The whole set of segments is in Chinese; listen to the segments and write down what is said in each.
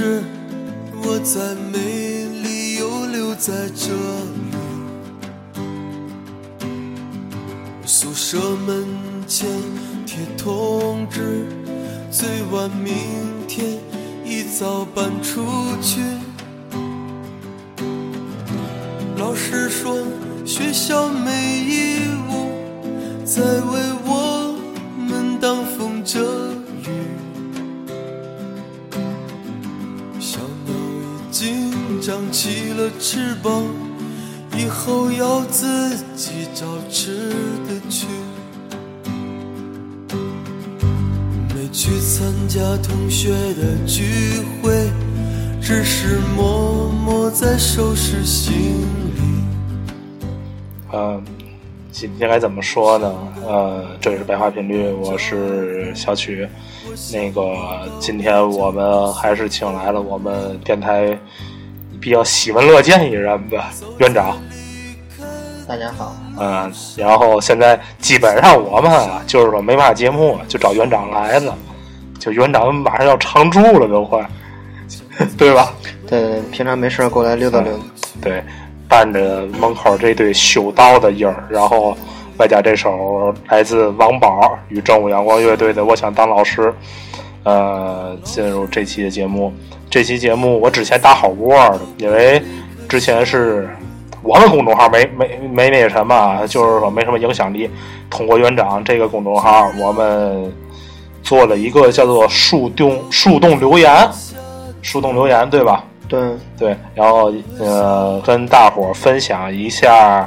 是我再美丽又留在这里。宿舍门前贴通知，最晚明天一早搬出去。老师说学校没翅膀，以后要自己找吃的去。没去参加同学的聚会，只是默默在收拾行李。嗯，今天该怎么说呢？呃，这里是白话频率，我是小曲。那个，今天我们还是请来了我们电台比较喜闻乐见一人吧，园长。大家好，嗯，然后现在基本上我们啊，就是说没嘛节目，就找园长来了。就园长马上要常驻了，都快，对吧？对对，平常没事过来溜达溜达。对，伴着门口这对修道的音儿，然后外加这首来自王宝与正午阳光乐队的《我想当老师》，呃，进入这期的节目。这期节目我之前打好过的，因为之前是我们公众号没没没那什么，就是说没什么影响力。通过园长这个公众号，我们做了一个叫做“树洞树洞留言”，树洞留言，对吧？对，对，然后呃，跟大伙儿分享一下，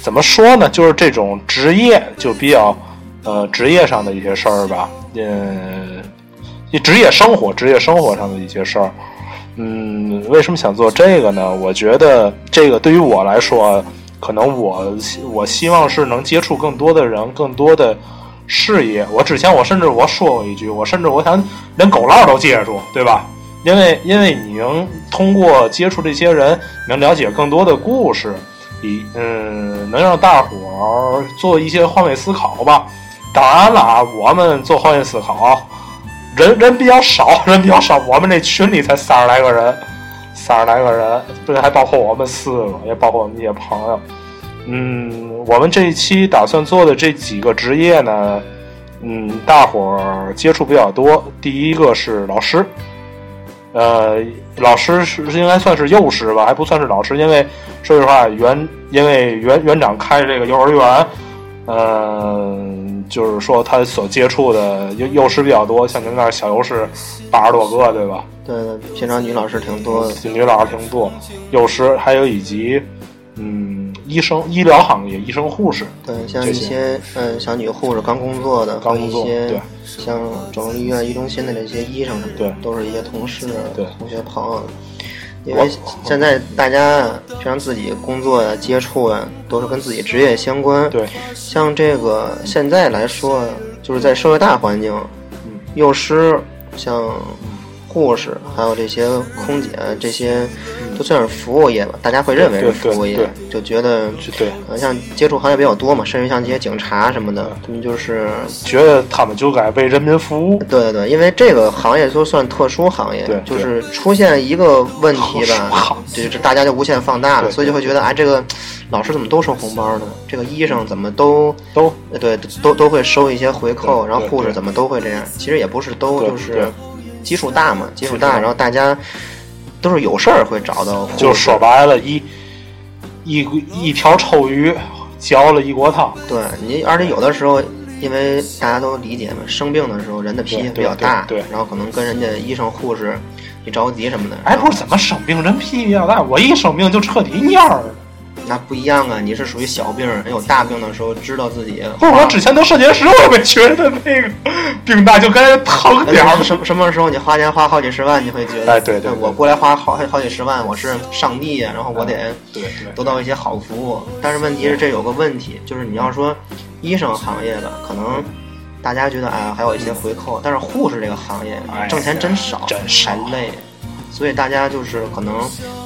怎么说呢？就是这种职业，就比较呃职业上的一些事儿吧，嗯，一职业生活、职业生活上的一些事儿。嗯，为什么想做这个呢？我觉得这个对于我来说，可能我我希望是能接触更多的人，更多的事业。我之前我甚至我说过一句，我甚至我想连狗浪都接触，对吧？因为因为你能通过接触这些人，能了解更多的故事，以嗯能让大伙儿做一些换位思考吧。当然了啊，我们做换位思考，人人比较少，人比较少，我们这群里才三十来个人，三十来个人，这还包括我们四个，也包括我们一些朋友。嗯，我们这一期打算做的这几个职业呢，嗯，大伙儿接触比较多。第一个是老师。呃，老师是应该算是幼师吧，还不算是老师，因为说实话，园因为园园长开这个幼儿园，嗯，就是说他所接触的幼幼师比较多，像您那儿小幼师八十多个，对吧？对对，平常女老师挺多的，女老师挺多，幼师还有以及嗯，医生、医疗行业、医生、护士，对，像一些嗯小女护士刚工作的，刚工作，对，像肿瘤医院、医中心的那些医生什么的，对，都是一些同事、对。同学朋友。因为现在大家平常自己工作呀、接触啊，都是跟自己职业相关。对，像这个现在来说，就是在社会大环境，幼师像护士，还有这些空姐，这些都算是服务业吧。大家会认为是服务业，就觉得对，像接触行业比较多嘛，甚至像这些警察什么的，他们就是觉得他们就该为人民服务。对对对，因为这个行业就算特殊行业，对，就是出现一个问题吧，就是大家就无限放大了，所以就会觉得啊，这个老师怎么都收红包呢？这个医生怎么都都对都都会收一些回扣，然后护士怎么都会这样？其实也不是都就是基数大嘛，基数大，然后大家都是有事儿会找到。就说白了，一一一条臭鱼嚼了一锅汤。对你，而且有的时候，因为大家都理解嘛，生病的时候人的脾气比较大，对，然后可能跟人家医生、护士一着急什么的。哎，不是怎么生病人脾气比较大？我一生病就彻底蔫儿了。那不一样啊！你是属于小病，人有大病的时候知道自己。不是我之前得肾结石，我没觉得那个病大就该疼点儿。什什么时候你花钱花好几十万，你会觉得？哎，对对，我过来花好好几十万，我是上帝呀，然后我得对得到一些好服务。但是问题是这有个问题，就是你要说医生行业的，可能大家觉得哎还有一些回扣，但是护士这个行业挣钱真少，真还累。所以大家就是可能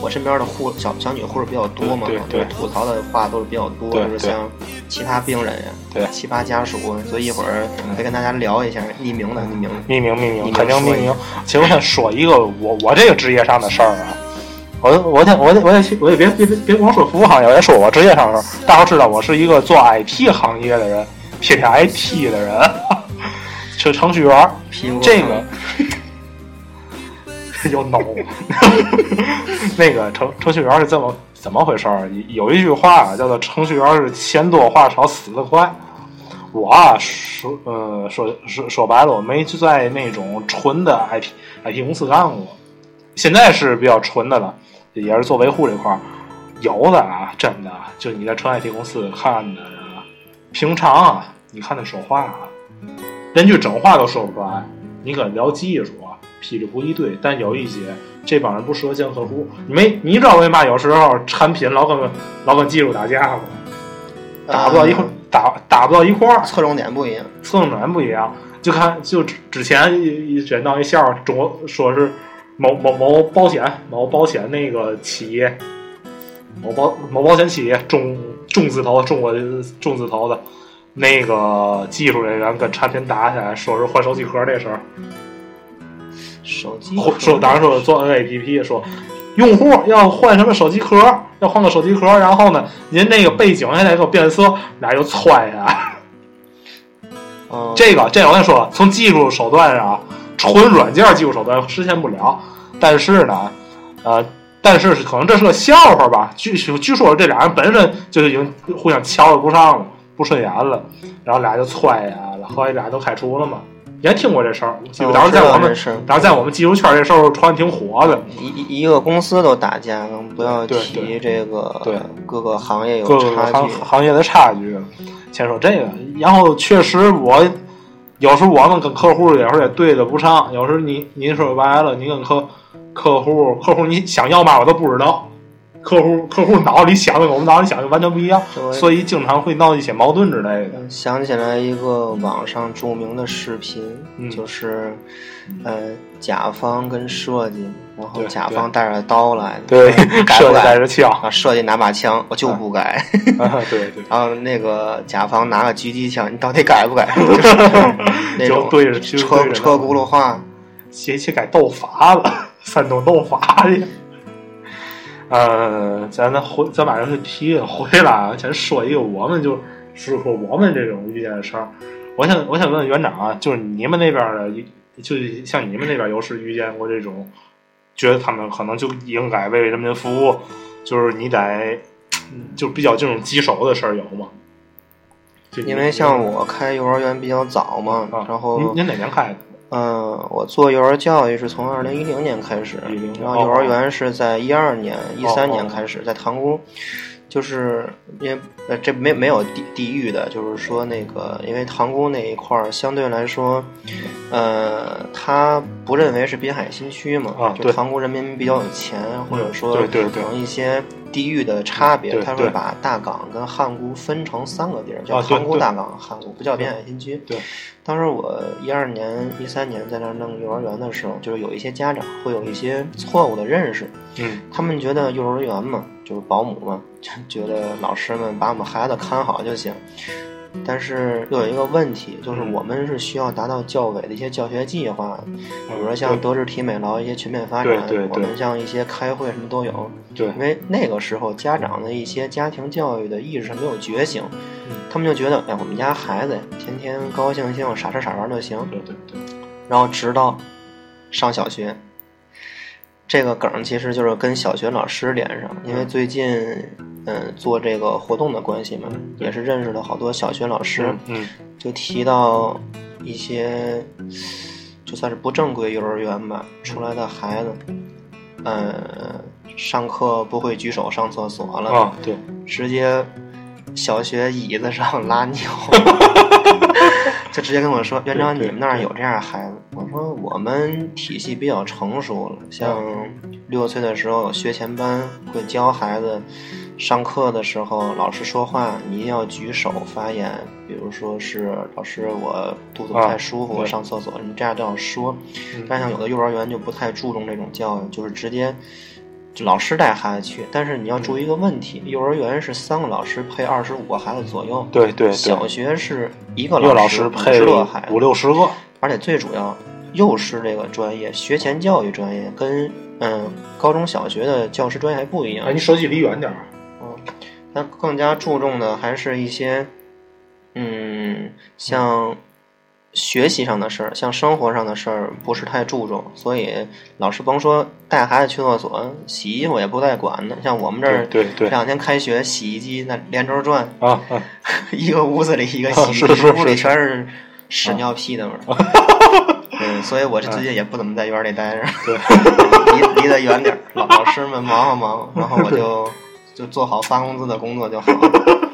我身边的护小小女护士比较多嘛，对对吐槽的话都是比较多，就是像其他病人呀，对奇葩家属，所以一会儿再跟大家聊一下匿名的匿名的。匿名匿名，匿肯定匿名。其实我想说一个我我这个职业上的事儿啊，我我得我得我得去我也别别别别光说服务行业，我得说我职业上的事儿。大伙知道我是一个做 IT 行业的人，天天 IT 的人，是程序员这个 又恼，那个程程序员是这么怎么回事儿？有一句话，叫做“程序员是钱多话少，死得快”。我啊，说呃说说说白了，我没在那种纯的 IT IT 公司干过，现在是比较纯的了，也是做维护这块儿。有的啊，真的，就你在纯 IT 公司看的，平常啊，你看他说话啊，连句整话都说不出来。你跟聊技术啊，噼里扑一堆，但有一些这帮人不适合见客户。你没你知道为嘛有时候产品老跟老跟技术打架吗？打不到一块，打打不到一块儿，侧重点不一样。侧重点不一样。就看就之之前一一卷到一笑，中国说是某某某保险某保险那个企业，某保某保险企业中中字头中国的中字头的。那个技术人员跟产品打起来，说是换手机壳这事儿，手机说说当时说做 APP 说，用户要换什么手机壳，要换个手机壳，然后呢，您那个背景还得给我变色，俩就踹下来。嗯 这个这个我跟你说，从技术手段上啊，纯软件技术手段实现不了，但是呢，呃，但是可能这是个笑话吧。据据说这俩人本身就已经互相瞧不上了，不顺眼了，然后俩就踹呀了，后来俩都开除了嘛。你还听过这事儿？记得当时在我们当时在我们技术圈这事儿传的挺火的，一一一个公司都打架，更不要提这个对各个行业有各个差距。行行业的差距。先说这个，然后确实我有时候我们跟客户有时候也对的不上，有时候你你说白了，你跟客客户客户你想要嘛我都不知道，客户客户脑子里想的跟我们脑子里想的完全不一样，所以经常会闹一些矛盾之类的。想起来一个网上著名的视频，嗯就是呃甲方跟设计，然后甲方带着刀来的，对，设计改不改？带着枪，啊，设计拿把枪，我就不改。啊对对，然后那个甲方拿个狙击枪，你到底改不改？就 是那种对着就对着车车轱辘话。写写改斗法了，山东斗法去。呃，咱咱回咱把这个题回来啊，先说一个我们就是说我们这种遇见的事儿。我想我想问问园长啊，就是你们那边的，就像你们那边有是遇见过这种，觉得他们可能就应该为人民服务，就是你得，嗯就比较这种棘手的事儿有吗？就因为像我开幼儿园比较早嘛，啊，然后您您哪年开的？嗯，我做幼儿教育是从二零一零年开始然后幼儿园是在一二年、一三哦年开始，在塘沽，就是因为呃这没没有地地域的，就是说那个因为塘沽那一块儿相对来说，呃，他不认为是滨海新区嘛，啊就塘沽人民比较有钱，或者说对对对可能一些地域的差别，对对他会把大港跟汉沽分成三个地儿，叫塘沽、大港、汉沽，不叫滨海新区。对。当时我一二年、一三年在那儿弄幼儿园的时候，就是有一些家长会有一些错误的认识，嗯他们觉得幼儿园嘛，就是保姆嘛，就觉得老师们把我们孩子看好就行。但是又有一个问题，就是嗯我们是需要达到教委的一些教学计划，比如说像德智体美劳一些全面发展，我们像一些开会什么都有。对因为那个时候家长的一些家庭教育的意识没有觉醒，嗯他们就觉得，哎，我们家孩子天天高高兴兴傻吃傻玩就行。对对对，然后直到上小学，这个梗其实就是跟小学老师连上，因为最近嗯做这个活动的关系嘛，也是认识了好多小学老师，嗯就提到一些就算是不正规幼儿园吧出来的孩子，呃，上课不会举手上厕所了，啊对，直接小学椅子上拉尿，就直接跟我说：“园长，你们那儿有这样的孩子？”我说：“我们体系比较成熟了，像六岁的时候有学前班，会教孩子上课的时候老师说话，你一定要举手发言。比如说是老师，我肚子不太舒服，啊我上厕所，你这样都要说。嗯但像有的幼儿园就不太注重这种教育，就是直接就老师带孩子去。但是你要注意一个问题，幼儿园是三个老师配二十五个孩子左右，对对对，小学是一个老师配五，六十个，而且最主要，幼师这个专业，学前教育专业跟嗯高中小学的教师专业还不一样哎，。你手机离远点儿。嗯，它更加注重的还是一些，嗯，像学习上的事儿，像生活上的事儿不是太注重，所以老师甭说带孩子去厕所、洗衣服也不带管的。像我们这儿对对对这两天开学，洗衣机那连轴转，啊啊，一个屋子里一个洗衣机，是是屋里全是屎尿屁的味儿。嗯，所以我这最近也不怎么在园里待着，对，离离得远点儿。老老师们忙活忙活，然后我就就做好发工资的工作就好了。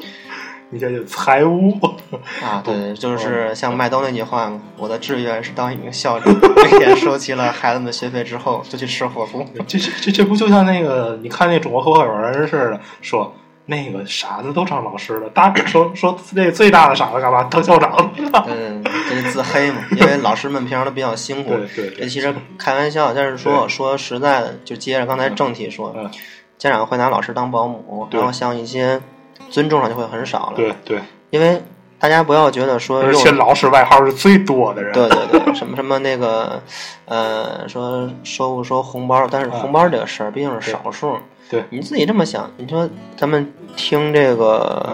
你这就财务。啊，对，嗯就是像麦兜那句话嘛，我的志愿是当一名校长，每天收齐了孩子们的学费之后，就去吃火锅。这这这这不就像那个你看那中国合伙人似的，说那个傻子都当老师了，大说说那最大的傻子干嘛当校长了？嗯，这是自黑嘛，因为老师们平常都比较辛苦。对这其实开玩笑，但是说说实在的，就接着刚才正题说，嗯，家长会拿老师当保姆，然后像一些尊重上就会很少了。对对，因为大家不要觉得说幼而且老师外号是最多的人。对对对，什么什么那个，呃，说收不收红包，但是红包这个事儿毕竟是少数。啊对你自己这么想，你说咱们听这个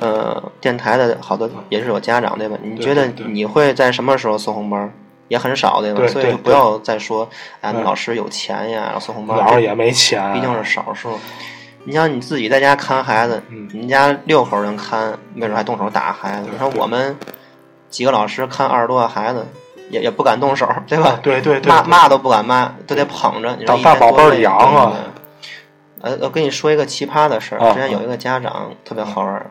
嗯，呃电台的好多也是有家长对吧？你觉得你会在什么时候送红包？也很少对吧？所以就不要再说，哎，嗯老师有钱呀，要送红包，老师也没钱，毕竟是少数。你像你自己在家看孩子，嗯你们家六口人看，没准还动手打孩子。你说我们几个老师看二十多个孩子，也也不敢动手，对吧？对对对，骂骂都不敢骂，都得捧着。你说大宝贝养啊呃，我跟你说一个奇葩的事儿，啊之前有一个家长特别好玩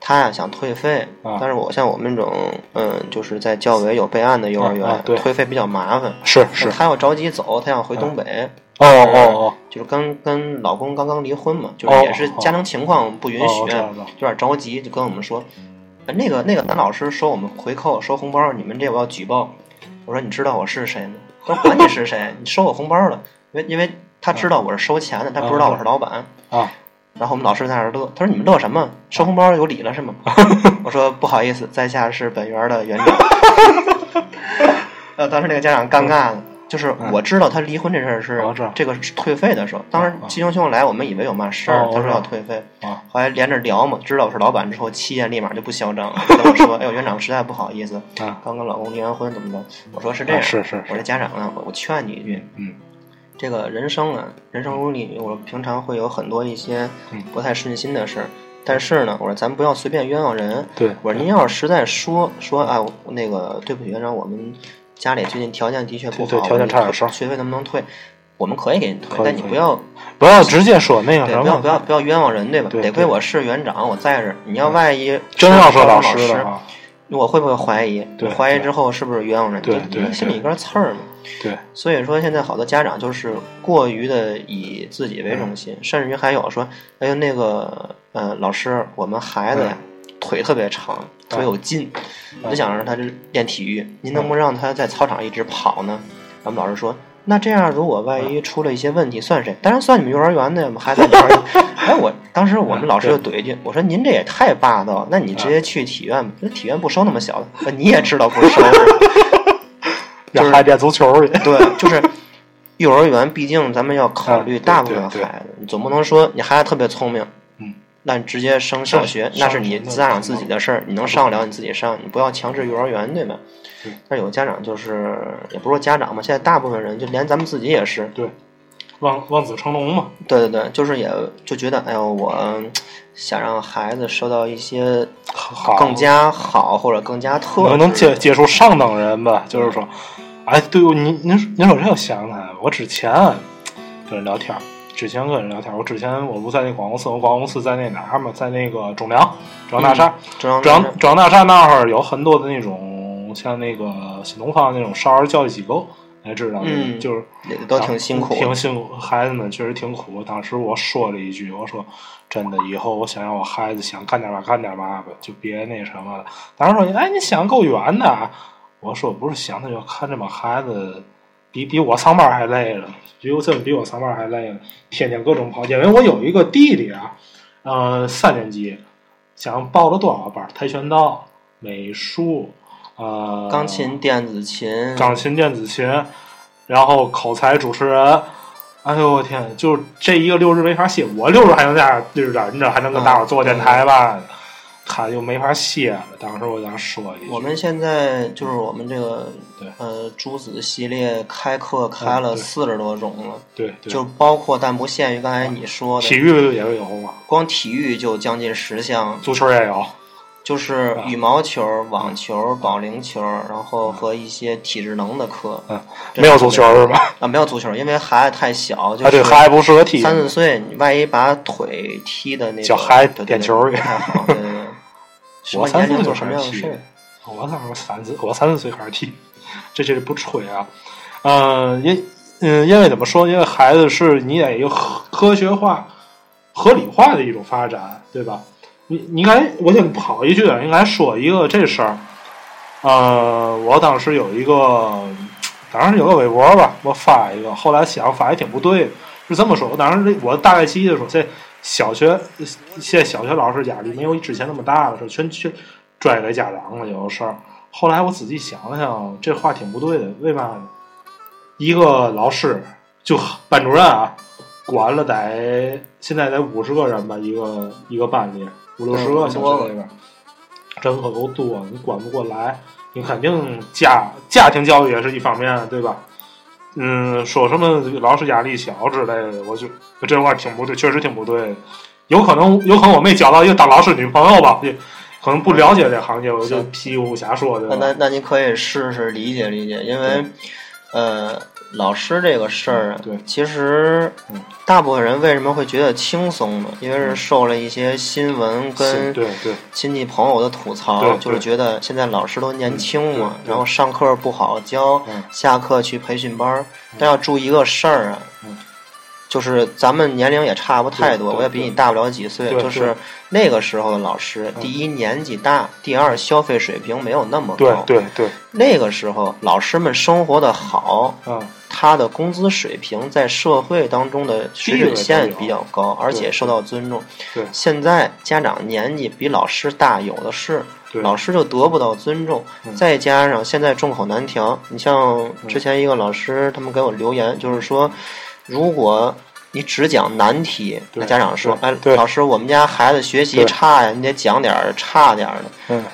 他呀想退费啊，但是我像我们这种嗯，就是在教委有备案的幼儿园啊啊，退费比较麻烦。是是，他要着急走，他想回东北，哦哦哦，就是跟跟老公刚刚离婚嘛，就是哦也是家庭情况不允许，有点着急，就跟我们说，呃那个那个男老师说我们回扣收红包，你们这我要举报。我说你知道我是谁吗？他说管你是谁，你收我红包了，因为因为他知道我是收钱的，他不知道我是老板。啊，然后我们老师在那儿乐，他说你们乐什么？收红包有理了是吗？我说不好意思，在下是本园的园长。呃，当时那个家长尴尬了。就是我知道他离婚这事儿是这个是退费的时候，当时啊鸡熊熊来，我们以为有嘛事儿，他说要退费，啊后来连着聊嘛，知道我是老板之后，气焰立马就不嚣张了，跟我说：“哎呦，园长实在不好意思，啊刚跟老公离完婚，怎么着？”我说：“是这样，啊是是我这家长啊，我我劝你一句，嗯，这个人生啊，人生如里，我平常会有很多一些嗯。不太顺心的事儿，但是呢，我说咱不要随便冤枉人。对，我说您要是实在说说啊，我那个对不起园长，我们家里最近条件的确不好，条件差点事儿学费能不能退？我们可以给你退但你不要不要直接说那个对，什不要不，要不要冤枉人，对吧？对得亏我是园长，我在这儿。你要万一真要说老师的话，我会不会怀疑？怀疑之后是不是冤枉人？对你对心里一根刺儿嘛。对，所以说，现在好多家长就是过于的以自己为中心，甚至于还有说，哎呦那个呃老师，我们孩子呀、腿特别长，特别有劲，我就想让他这练体育，您能不能让他在操场一直跑呢？我们老师说。那这样，如果万一出了一些问题，算谁？当然算你们幼儿园的呀，我们孩子幼儿园。哎，我当时我们老师就怼一句，我说您这也太霸道，那你直接去体院吧，那体院不收那么小的，呃你也知道不收。让孩子练足球去，对，就是幼儿园，毕竟咱们要考虑嗯大部分孩子，你总不能说你孩子特别聪明，嗯，那你直接升小学，那是你家长自己的事儿，你能上得了你自己上，你不要强制幼儿园，对吧？对？但有的家长就是，也不是说家长嘛，现在大部分人就连咱们自己也是，对望望子成龙嘛，对对对，就是也就觉得，哎呦，我想让孩子受到一些更加好或者更加特能能接接触上等人吧，就是说，哎，对，您您您说这我想起来了，我之前跟人聊天儿，之前跟人聊天，我之前我不在那广告公司，我广告公司在那哪儿嘛，在那个中粮中央大厦，中央中央大厦那儿有很多的那种像那个新东方那种少儿教育机构，也知道，嗯就是都挺辛苦挺辛苦，孩子们确实挺苦。当时我说了一句，我说真的，以后我想让我孩子想干点嘛干点嘛吧，就别那什么了。当时说，哎，你想够远的啊。我说不是想的，就看这帮孩子比比我上班还累了，比我真比我上班还累了，天天各种跑。因为我有一个弟弟啊，呃，三年级，想报了多少班？跆拳道、美术，呃，钢琴、电子琴，钢琴、电子琴，然后口才主持人。哎呦我天！就这一个六日没法歇，我六日还能在这儿忍着，还能跟大伙儿做电台吧。他就没法卸了。当时我想说一句，我们现在就是我们这个对。呃朱子系列开课开了四十多种了，对对，就包括但不限于刚才你说的，体育也有嘛，光体育就将近十项，足球也有，就是啊。羽毛球、网球、保龄球，然后和一些体智能的课。嗯，没有足球是吧？啊，没有足球，因为孩子太小，就啊，对，孩子不适合踢，三四岁，你万一把腿踢的那个叫孩点球对不太好。什么我三四岁年龄做什么开始踢样的事儿？，我当时三四，我三四岁开始踢，这这不吹啊。嗯，因嗯，因为怎么说？因为孩子是你得有科科学化、合理化的一种发展，对吧？你你刚才我先跑一句啊，应该说一个这事儿。呃，我当时有一个，当时有个微博吧，我发一个，后来想发也挺不对的，是这么说。我当时我大概记得说，这小学现在小学老师压力没有之前那么大了，是全全拽给家长了，有的事儿。后来我仔细想了想，这话挺不对的，为嘛呢？一个老师就班主任啊，管了得现在得五十个人吧，一个一个班里五六十个小学里边，人可够多，你管不过来，你肯定家家庭教育也是一方面，对吧？嗯，说什么老师压力小之类的，我就这话挺不对，确实挺不对。有可能，有可能我没交到一个当老师女朋友吧，也可能不了解这行业，我就屁股瞎说的。那那那你可以试试理解理解，因为呃，老师这个事儿啊，对。其实嗯大部分人为什么会觉得轻松呢？因为是受了一些新闻跟对对。亲戚朋友的吐槽，就是觉得现在老师都年轻嘛，对对。然后上课不好教，嗯。下课去培训班儿。但要注意一个事儿啊，嗯。就是咱们年龄也差不太多，对对我也比你大不了几岁。就是那个时候的老师，嗯。第一年纪大，第二消费水平没有那么对高。对对，那个时候老师们生活的好，嗯，他的工资水平在社会当中的水准线比较高，而且受到尊重。对。现在家长年纪比老师大有的是，老师就得不到尊重。嗯。再加上现在众口难调，你像之前一个老师，他们给我留言，就是说，如果你只讲难题，那家长说：“哎，老师，我们家孩子学习差呀，你得讲点儿差点儿的。”嗯，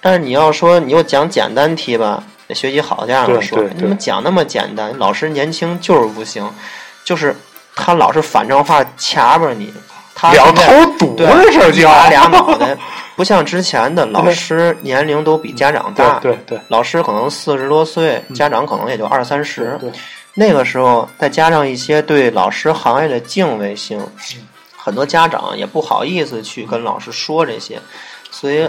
但是你要说你又讲简单题吧，那学习好家长说对对。对你怎么讲那么简单？老师年轻就是不行，就是他老是反正话掐巴你，他两头堵对这事儿叫打俩脑袋，不像之前的 老师年龄都比家长大，对对对。老师可能四十多岁，家长可能也就二三十。那个时候再加上一些对老师行业的敬畏性，嗯。很多家长也不好意思去跟老师说这些，所以，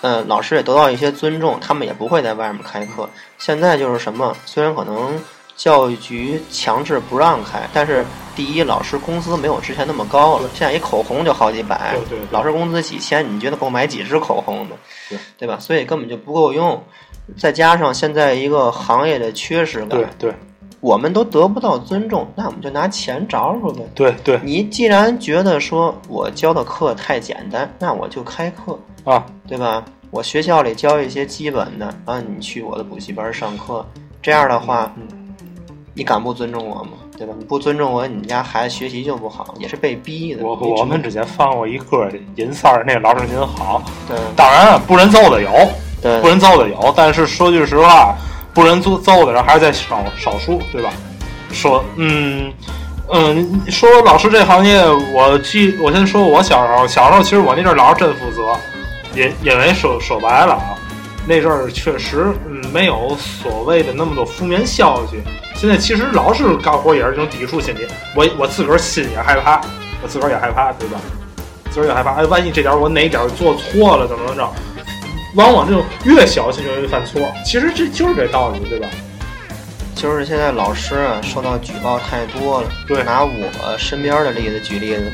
呃，老师也得到一些尊重，他们也不会在外面开课。现在就是什么，虽然可能教育局强制不让开，但是第一，老师工资没有之前那么高了，现在一口红就好几百，对对对老师工资几千，你觉得够买几支口红的，对对吧？所以根本就不够用。再加上现在一个行业的缺失感，对对我们都得不到尊重，那我们就拿钱找找呗。对对你既然觉得说我教的课太简单，那我就开课，啊，对吧？我学校里教一些基本的，然后你去我的补习班上课，这样的话，嗯你敢不尊重我吗？对吧？你不尊重我，你们家孩子学习就不好，也是被逼的。我我们之前放过一歌，银三儿那个老师您好，对当然不人揍的有，对不人揍的有，但是说句实话，不认揍揍的人还是在少少数，对吧？说，嗯嗯，说老师这行业，我记，我先说我小时候，小时候其实我那阵儿老师真负责，因因为说说白了啊，那阵儿确实没有所谓的那么多负面消息。现在其实老师干活也是这种抵触心理，我我自个儿心也害怕，我自个儿也害怕，对吧？自个儿也害怕，哎，万一这点我哪点做错了，怎么怎么着？往往这种越小心就容易犯错，其实这就是这道理，对吧？就是现在老师啊受到举报太多了。对拿我身边的例子举例子，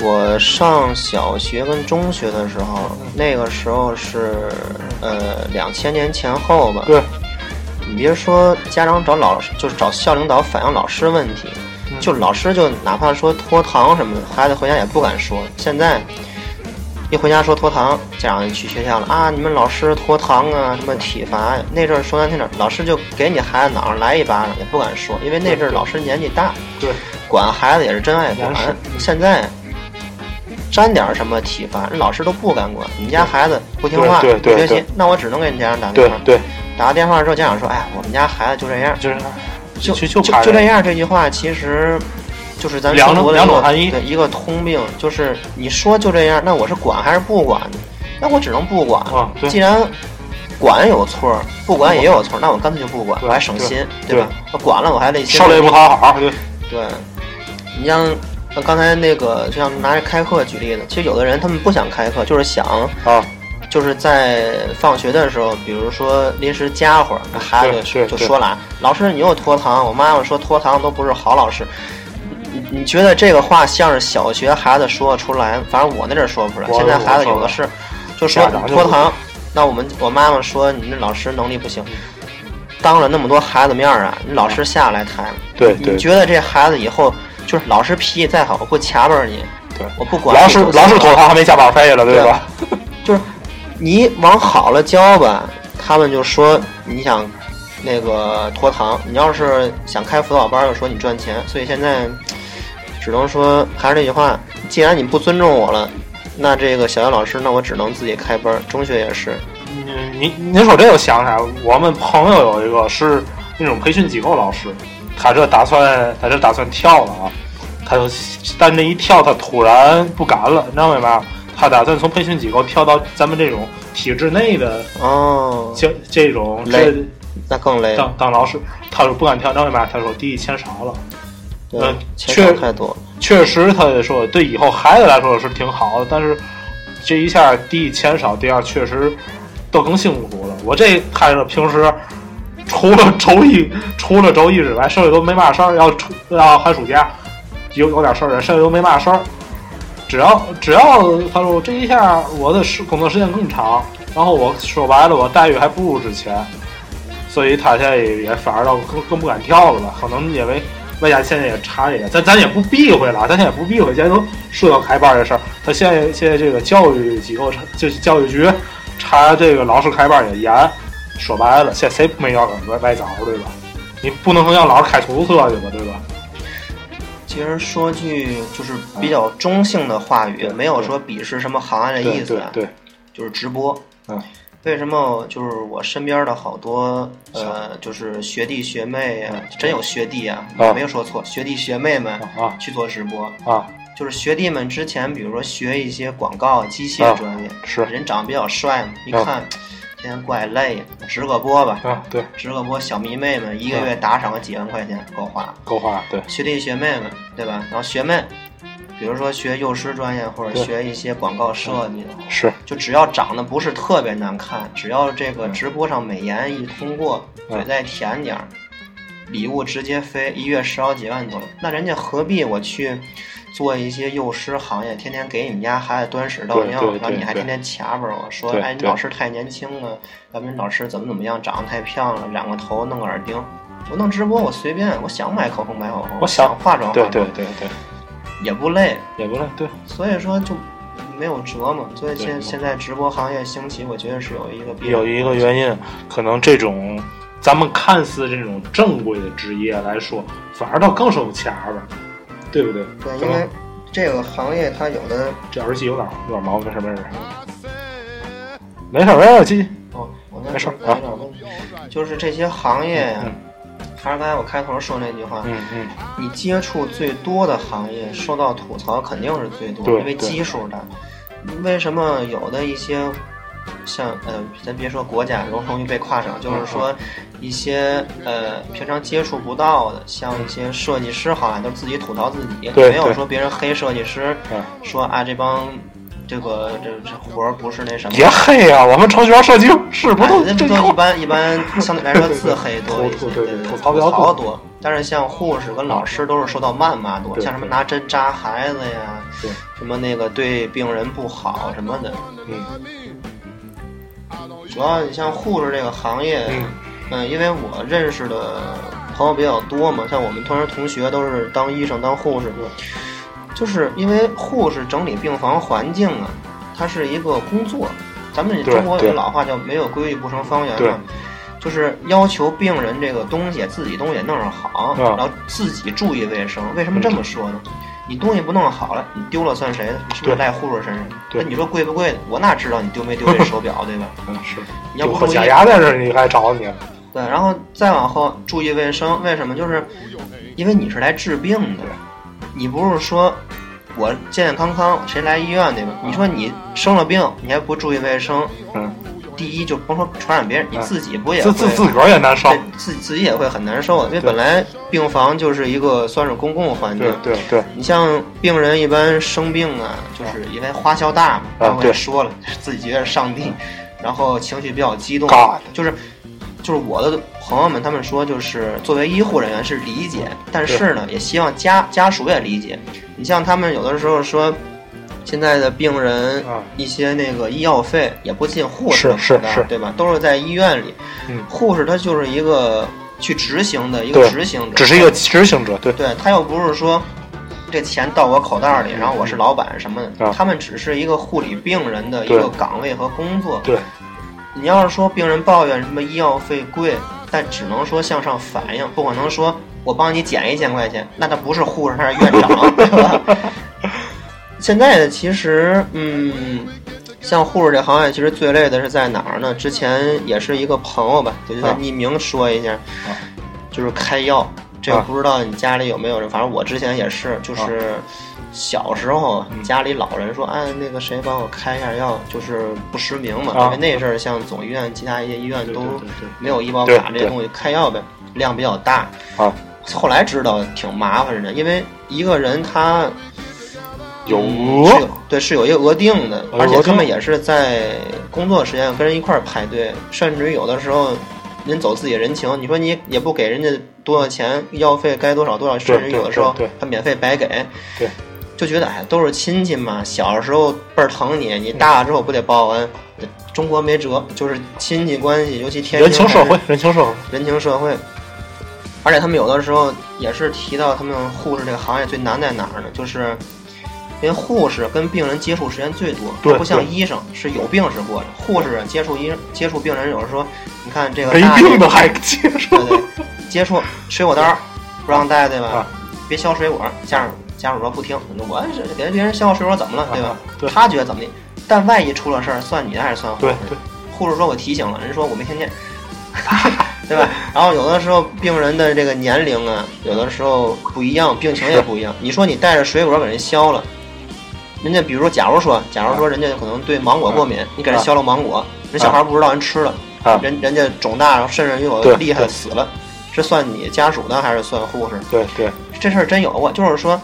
我上小学跟中学的时候，那个时候是呃两千年前后吧。对，你别说家长找老师，就是找校领导反映老师问题，嗯就老师就哪怕说拖堂什么的，孩子回家也不敢说。现在一回家说拖堂，家长就去学校了啊，你们老师拖堂啊，什么体罚呀。那阵儿说难听点儿，老师就给你孩子脑上来一巴掌，也不敢说，因为那阵儿老师年纪大，对，管孩子也是真爱管。现在沾点儿什么体罚，人老师都不敢管。你们家孩子不听话，不学习，那我只能给你家长打电话。对对，打个电话之后，家长说：“哎，我们家孩子就这样。”就是就就就这样，这句话其实就是咱两种的一个两种含义对一个通病，就是你说就这样，那我是管还是不管呢？那我只能不管。啊对既然管有错，不管也有错，那我干脆就不管，我还省心，对吧？我管了我还累心受累不讨好，对对，你像呃刚才那个，就像拿着开课举例子，其实有的人他们不想开课，就是想啊，就是在放学的时候，比如说临时加会儿，那孩子就说了啊：“老师，你又拖堂。”我妈妈说拖堂都不是好老师。你你觉得这个话像是小学孩子说的出来？反正我那阵儿说不出来。现在孩子有的是，就说拖堂。那我们我妈妈说你那老师能力不行，当了那么多孩子面儿啊，你老师下来谈。对对你觉得这孩子以后就是老师脾气再好，我不掐巴你，对，我不管老师老师拖堂还没加班费了，对对吧？就是你往好了教吧，他们就说你想那个拖堂；你要是想开辅导班，就说你赚钱。所以现在只能说还是那句话，既然你不尊重我了，那这个小学老师，那我只能自己开班。中学也是，您您您说这，我想起来，我们朋友有一个是那种培训机构老师，他这打算他这打算跳了啊，他就但这一跳他突然不敢了，你知道为嘛？他打算从培训机构跳到咱们这种体制内的哦，这这种累这那更累，当当老师，他说不敢跳，你知道为嘛？他说第一钱少了，对嗯，钱确少太多了。确实他说对以后孩子来说是挺好的，但是这一下第一钱少，第二确实都更辛苦了。我这看着平时除了周一除了周一之外，剩下都没嘛事儿。要出要寒暑假有有点事儿，剩下都没嘛事儿。只要只要他说这一下我的时工作时间更长，然后我说白了我待遇还不如之前，所以他现在也也反而倒更更不敢跳了吧？可能因为外加现在也查这个，咱咱也不避讳了，咱现在也不避讳，现在都说到开班的事儿。他现在现在这个教育机构查就是教育局查这个老师开班也严，说白了，现在谁没要外外早对吧？你不能说让老师开出租车去吧，对吧？其实说句就是比较中性的话语，没有说鄙视什么行业的意思啊。对对就是直播。嗯，为什么就是我身边的好多呃，就是学弟学妹呀、真有学弟啊，我没有说错，学弟学妹们啊去做直播。啊就是学弟们之前，比如说学一些广告、机械啊专业，是人长得比较帅嘛，一啊看天天怪累，直个播吧，啊对，直个播，小迷妹们一个月打赏个几万块钱够花。够花对学弟学妹们，对吧？然后学妹，比如说学幼师专业或者学一些广告设计的，是。就只要长得不是特别难看，只要这个直播上美颜一通过，嗯嘴再甜点儿，礼物直接飞，一月十好几万多了，那人家何必我去做一些幼师行业，天天给你们家孩子端屎倒尿，然后你还天天掐巴我说，哎，你老师太年轻了，要不你老师怎么怎么样，长得太漂亮了，染个头，弄个耳钉。我弄直播，我随便，我想买口红买口红，我想想化妆化对妆，对对对，也不累，也不累对。所以说就没有折嘛。所以现现在直播行业兴起，我觉得是有一个必有一个原因，可能这种咱们看似这种正规的职业来说，反而倒更受卡吧，对不对？对，因为这个行业它有的这耳机有点有点毛病，没事没事，没事没事，继续。哦，我那没事有点问题，就是这些行业呀嗯，还是刚才我开头说那句话，嗯嗯，你接触最多的行业，受到吐槽肯定是最多，对因为基数大。为什么有的一些像呃，咱别说国家容容易被跨省，就是嗯。说一些呃平常接触不到的，像一些设计师好像都自己吐槽自己，没有说别人黑设计师，嗯。说啊这帮这个这这活儿不是那什么。别黑呀、我们程序员设计是不哎都都一这一般一般相对来说自黑多一些，吐吐对对吐槽比较多多。但是像护士跟老师都是受到谩骂多，像什么拿针扎孩子呀，对什么那个对病人不好什么的。嗯主要你像护士这个行业，嗯嗯，因为我认识的朋友比较多嘛，像我们同学同学都是当医生、当护士，就是因为护士整理病房环境啊，它是一个工作。咱们中国有句老话叫“没有规矩不成方圆”嘛，就是要求病人这个东西自己东西弄上好，嗯然后自己注意卫生。为什么这么说呢？你东西不弄好了，你丢了算谁的？你是不是对赖护士身上？那你说贵不贵的？我哪知道你丢没丢这手表，对吧？嗯是，你要不注意，牙在这儿，你还找你？对，然后再往后注意卫生，为什么？就是因为你是来治病的，你不是说我健健康康谁来医院对吧？你说你生了病，你还不注意卫生，嗯，第一就甭说传染别人，你嗯自己不也自会自自个儿也难受。自自己也会很难受，因为本来病房就是一个算是公共环境对。对对，你像病人一般生病啊，就是因为花销大嘛，啊刚才也对说了，自己觉得是上帝，然后情绪比较激动就是就是我的朋友们他们说，就是作为医护人员是理解，但是呢，也希望家家属也理解。你像他们有的时候说。现在的病人啊一些那个医药费也不进护士的是是是口袋对吧？都是在医院里。嗯护士他就是一个去执行的一个执行者，只是一个执行者，对对他又不是说这钱到我口袋里，然后我是老板什么的，啊他们只是一个护理病人的一个岗位和工作。对，你要是说病人抱怨什么医药费贵，但只能说向上反映，不可能说我帮你减一千块钱，那他不是护士，他是院长，对吧？现在的其实，嗯，像护士这行业，其实最累的是在哪儿呢？之前也是一个朋友吧，我就啊匿名说一下，就是开药。这不知道你家里有没有人，反正我之前也是，就是小时候嗯。家里老人说，哎，那个谁帮我开一下药，就是不实名嘛，啊。因为那阵儿像总医院、其他一些医院都没有医保卡这些东西，开药呗，量比较大。啊，后来知道挺麻烦的，因为一个人他有嗯对是有一个额定的，而且他们也是在工作时间跟人一块儿排队，甚至于有的时候您走自己人情，你说你也不给人家多少钱，药费该多少多少，甚至于有的时候他免费白给，对，就觉得哎都是亲戚嘛，小时候倍儿疼你，你大了之后不得报恩？中国没辙，就是亲戚关系，尤其天人情社会，人情社会，人情社会。而且他们有的时候也是提到他们护士这个行业最难在哪儿呢？就是因为护士跟病人接触时间最多，对不像医生是有病是活着，护士接触医接触病人，有时候说，你看这个没大病的还接触对，对，接触水果刀不让带对吧？啊别削水果，家属家属说不听，我是给别人削水果怎么了对吧？他觉得怎么的，但万一出了事儿，算你的还是算护士？对对，护士说我提醒了，人说我没听见，对吧？然后有的时候病人的这个年龄啊，有的时候不一样，病情也不一样。你说你带着水果给人削了，人家比如说，假如说，假如说人家可能对芒果过敏，你给人削了芒果，人小孩不知道人吃了，啊人人家肿大了，甚至于有的厉害死了，是算你家属的还是算护士？对对，这事儿真有过，就是说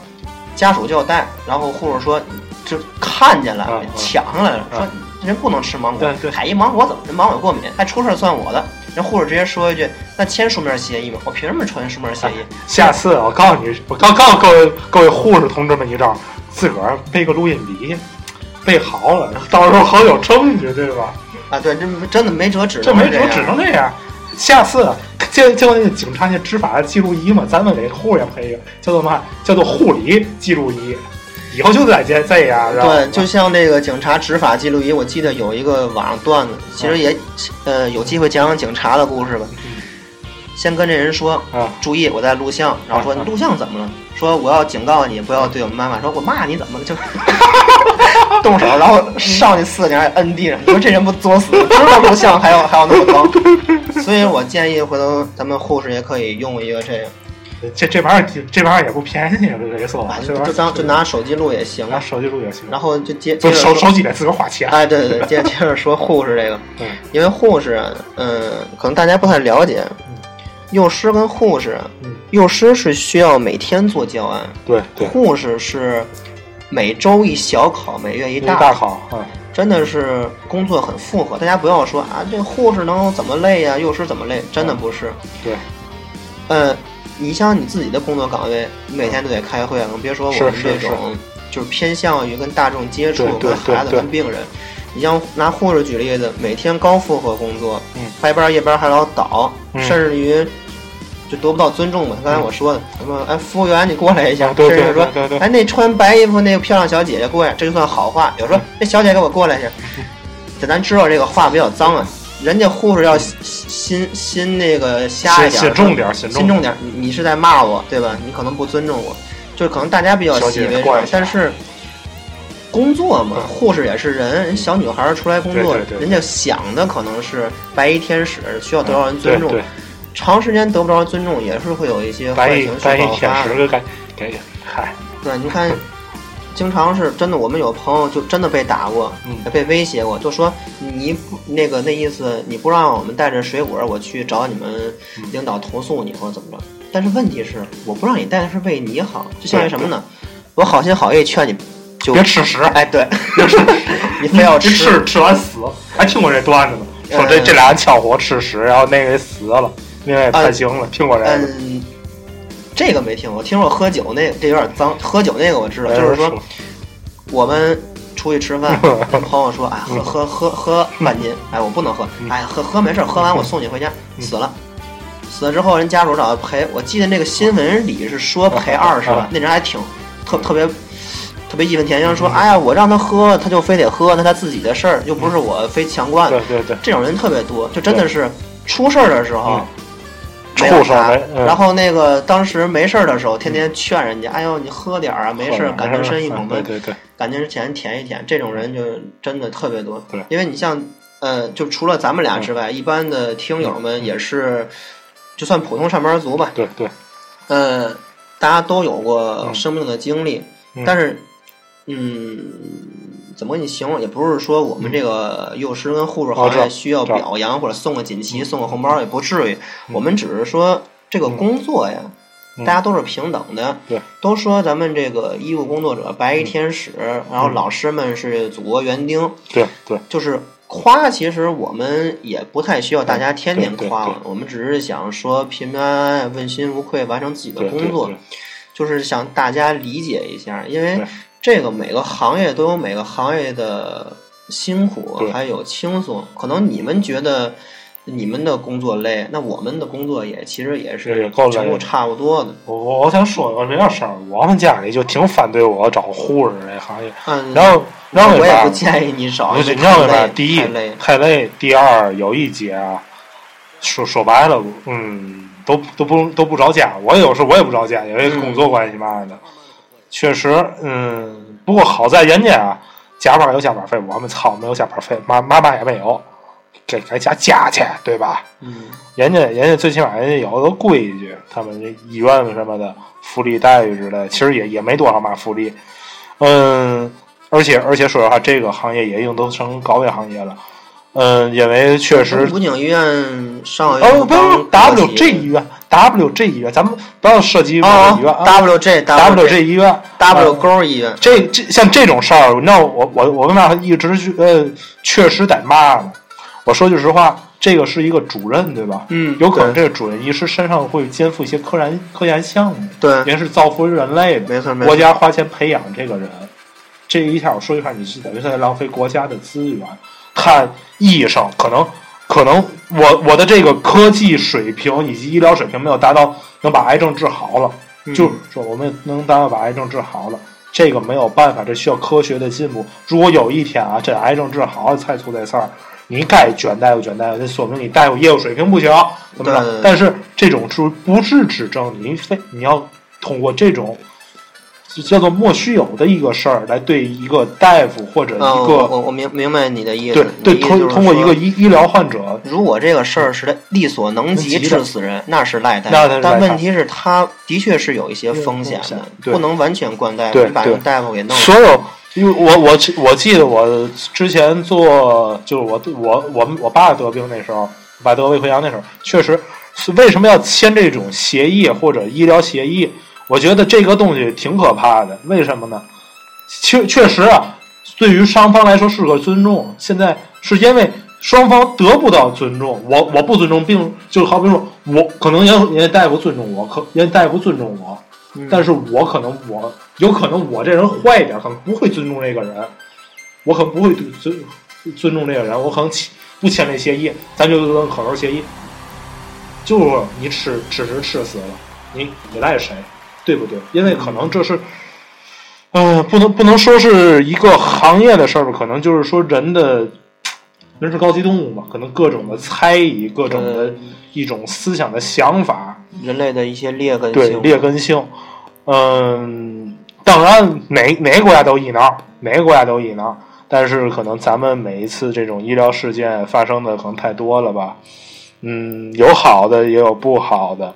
家属就要带，然后护士说就看见了抢上来了，啊说人不能吃芒果对对，海一芒果怎么人芒果过敏，还出事算我的。人护士直接说一句：“那签书面协议吗？我凭什么传书面协议？下次我告诉你，我告告诉各位各位护士同志们一招，自个儿备个录音笔，背好了，到时候好有证据，对吧？啊，对，这真的没辙，只这没辙，只能这样。下次就就那个警察那执法记录仪嘛，咱们给护士也配一个，叫做嘛？叫做护理记录仪。以后就得这这样，对，就像这个警察执法记录仪，我记得有一个网上段子，其实也呃有机会讲讲警察的故事吧。先跟这人说，啊注意我在录像，然后说啊你录像怎么了？说我要警告你不要对我们妈妈说，我骂你怎么了？就 动手，然后上去四个人摁地上，你说这人不作死？知道录像还要还要那么高？所以我建议回头咱们护士也可以用一个这个，这这玩意儿这玩意儿也不便宜，这个说啊法，这玩意儿就当就拿手机录也行拿。手机录也行。然后就接接就着说手手机得自个儿花钱。哎，对对对，接接着说护士这个，嗯因为护士啊，嗯，可能大家不太了解，幼师跟护士幼师是需要每天做教案，对对护士是每周一小考，每月一一大大考，嗯，真的是工作很负荷。大家不要说啊，这护士能怎么累呀、幼师怎么累？真的不是。对，嗯，你像你自己的工作岗位，你每天都得开会，更别说我们这种就是偏向于跟大众接触、跟孩子、跟病人。你像拿护士举例子，每天高负荷工作，嗯白班夜班还老倒，嗯甚至于就得不到尊重嘛。刚才我说的，什么哎，服务员你过来一下，啊对对甚至说哎，那穿白衣服那个漂亮小姐姐过来，这就算好话。有时候那小姐给我过来一下，这咱知道这个话比较脏啊，人家护士要心心那个瞎一点，心心重点心重点。你你是在骂我对吧？你可能不尊重我，就是可能大家比较小习以为常但是。工作嘛，嗯护士也是人，人小女孩儿出来工作，对对对人家想的可能是白衣天使，需要得到人尊重。长时间得不着尊重，也是会有一些坏情绪爆发的。天使给给给，嗨，对，你看，经常是真的，我们有朋友就真的被打过，嗯被威胁过，就说你不那个那意思，你不让我们带着水果，我去找你们嗯领导投诉你或者怎么着。但是问题是，我不让你带的是为你好，就相当于什么呢？我好心好意劝你，就别吃屎，哎，对，你非要 吃吃吃完死，还听过这段子呢，说这嗯这俩人抢活吃屎，然后那个给死了，另外也太行了，听过这个？嗯，这个没听过，听说喝酒那这有点脏，喝酒那个我知道，哎就是说我们出去吃饭，朋友说，哎，喝喝喝喝 半斤，哎，我不能喝，哎，喝喝没事，喝完我送你回家，死了。死了之后，人家属找他赔。我记得那个新闻里是说赔二十万，那人还挺特特别特别义愤填膺，说：“哎呀，我让他喝，他就非得喝，那他自己的事儿，又不是我非强灌。对对对，”这种人特别多，就真的是出事儿的时候嗯。没有他畜生没，嗯。然后那个当时没事儿的时候，天天劝人家，哎呦你喝点儿啊，没事儿，感情深一捧对闷，对。对，感情钱舔一舔，这种人就真的特别多。对。因为你像呃，就除了咱们俩之外，一般的听友嗯们也是，就算普通上班族吧，对对，呃，大家都有过嗯。生病的经历，嗯。但是，嗯，怎么给你形容？也不是说我们这个幼师跟护士行业需要表扬或者送个锦旗、送个红包，也不至于。嗯。我们只是说这个工作呀，嗯。大家都是平等的。对，都说咱们这个医务工作者白衣天使，然后嗯。老师们是祖国园丁，对对，就是夸，其实我们也不太需要大家天天夸我，我们只是想说平平安安、问心无愧完成自己的工作，就是想大家理解一下，因为对这个每个行业都有每个行业的辛苦，还有轻松。可能你们觉得你们的工作累，那我们的工作也其实也也是够累程度差不多的。我我我想说个这个事儿，我们家里就挺反对我找护士这行业，嗯，然后然后我也不，建议你找，你知道为第一太累，太累；第二，有一节啊，说说白了，嗯，都都不都不着家。我有时候我也不着家，因为工作关系嘛的。确实，嗯，不过好在人家啊，加班有加班费，我们操没有加班费，嘛嘛嘛也没有，给给加加去，对吧？嗯，人家人家最起码人家有个规矩，他们这医院什么的福利待遇之类，其实也也没多少嘛福利。嗯，而且而且说实话，这个行业也已经都成高危行业了。嗯，因为确实，武警医院上哦，不是刚 WJ 医院，WJ 医院，咱们不要涉及医院啊，WJ WJ 医院 W 嗯勾医院，这这像这种事儿，那我我我跟那一直去呃，确实得骂呢。我说句实话，这个是一个主任对吧？嗯有可能这个主任医师身上会肩负一些科研科研项目，对，也是造福于人类的。没错没错国家花钱培养这个人，这一下我说一下，你是等于是在浪费国家的资源。看医生，可能可能我我的这个科技水平以及医疗水平没有达到能把癌症治好了，嗯就是说我们能达到把癌症治好了。这个没有办法，这需要科学的进步。如果有一天啊，这癌症治好了才出这事儿，你该卷大夫卷大夫，这说明你大夫业务水平不行，怎么着？但是这种是不治之症，你非你要通过这种叫做莫须有的一个事儿来对一个大夫或者一嗯，个、我我我明明白你的意思，对对通通过一个医医疗患者，如果这个事儿是力所能及治死人，那是赖大夫但问题是，他的确是有一些风险的，不能完全怪大夫，把人大夫给弄死。所有，因为我我我记得我之前做，就是我我我我爸得病那时候，我爸得胃溃疡那时候，确实是为什么要签这种协议或者医疗协议？我觉得这个东西挺可怕的，为什么呢？确确实啊，对于双方来说是个尊重。现在是因为双方得不到尊重，我我不尊重，并就好比说我可能人人家大夫尊重我，可人家大夫尊重我，但是我可能我有可能我这人坏一点，可能不会尊重这个人，我可能不会尊尊重这个人，我可能签不签这协议，咱就跟口头协议，就是说你吃吃是吃死了，你你赖谁，对不对？因为可能这是。嗯，不能不能说是一个行业的事儿吧，可能就是说人的，人是高级动物嘛，可能各种的猜疑，各种的一种思想的想法，人类的一些劣根对劣根性。嗯，当然哪哪个国家都一样，哪个国家都一样，但是可能咱们每一次这种医疗事件发生的可能太多了吧。嗯，有好的也有不好的，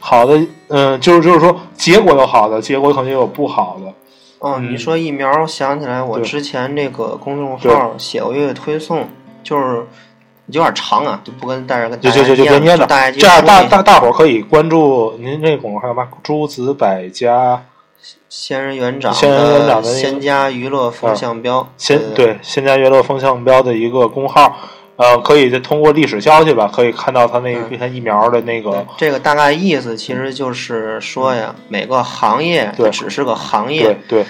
好的，嗯，就是就是说结果有好的，结果可能也有不好的。哦，你说疫苗，想起来我之前那个公众号写过一个推送，就是有点长啊，就不跟大家跟就就就就念了。这样大大大伙儿可以关注您这公众号吧，诸子百家，仙人园长，仙人园长的仙家娱乐风向标，仙对仙家娱乐风向标的一个公号。呃，可以通过历史消息吧，可以看到他那篇疫苗的那个。这个大概意思其实就是说呀，每个行业只是个行业，对，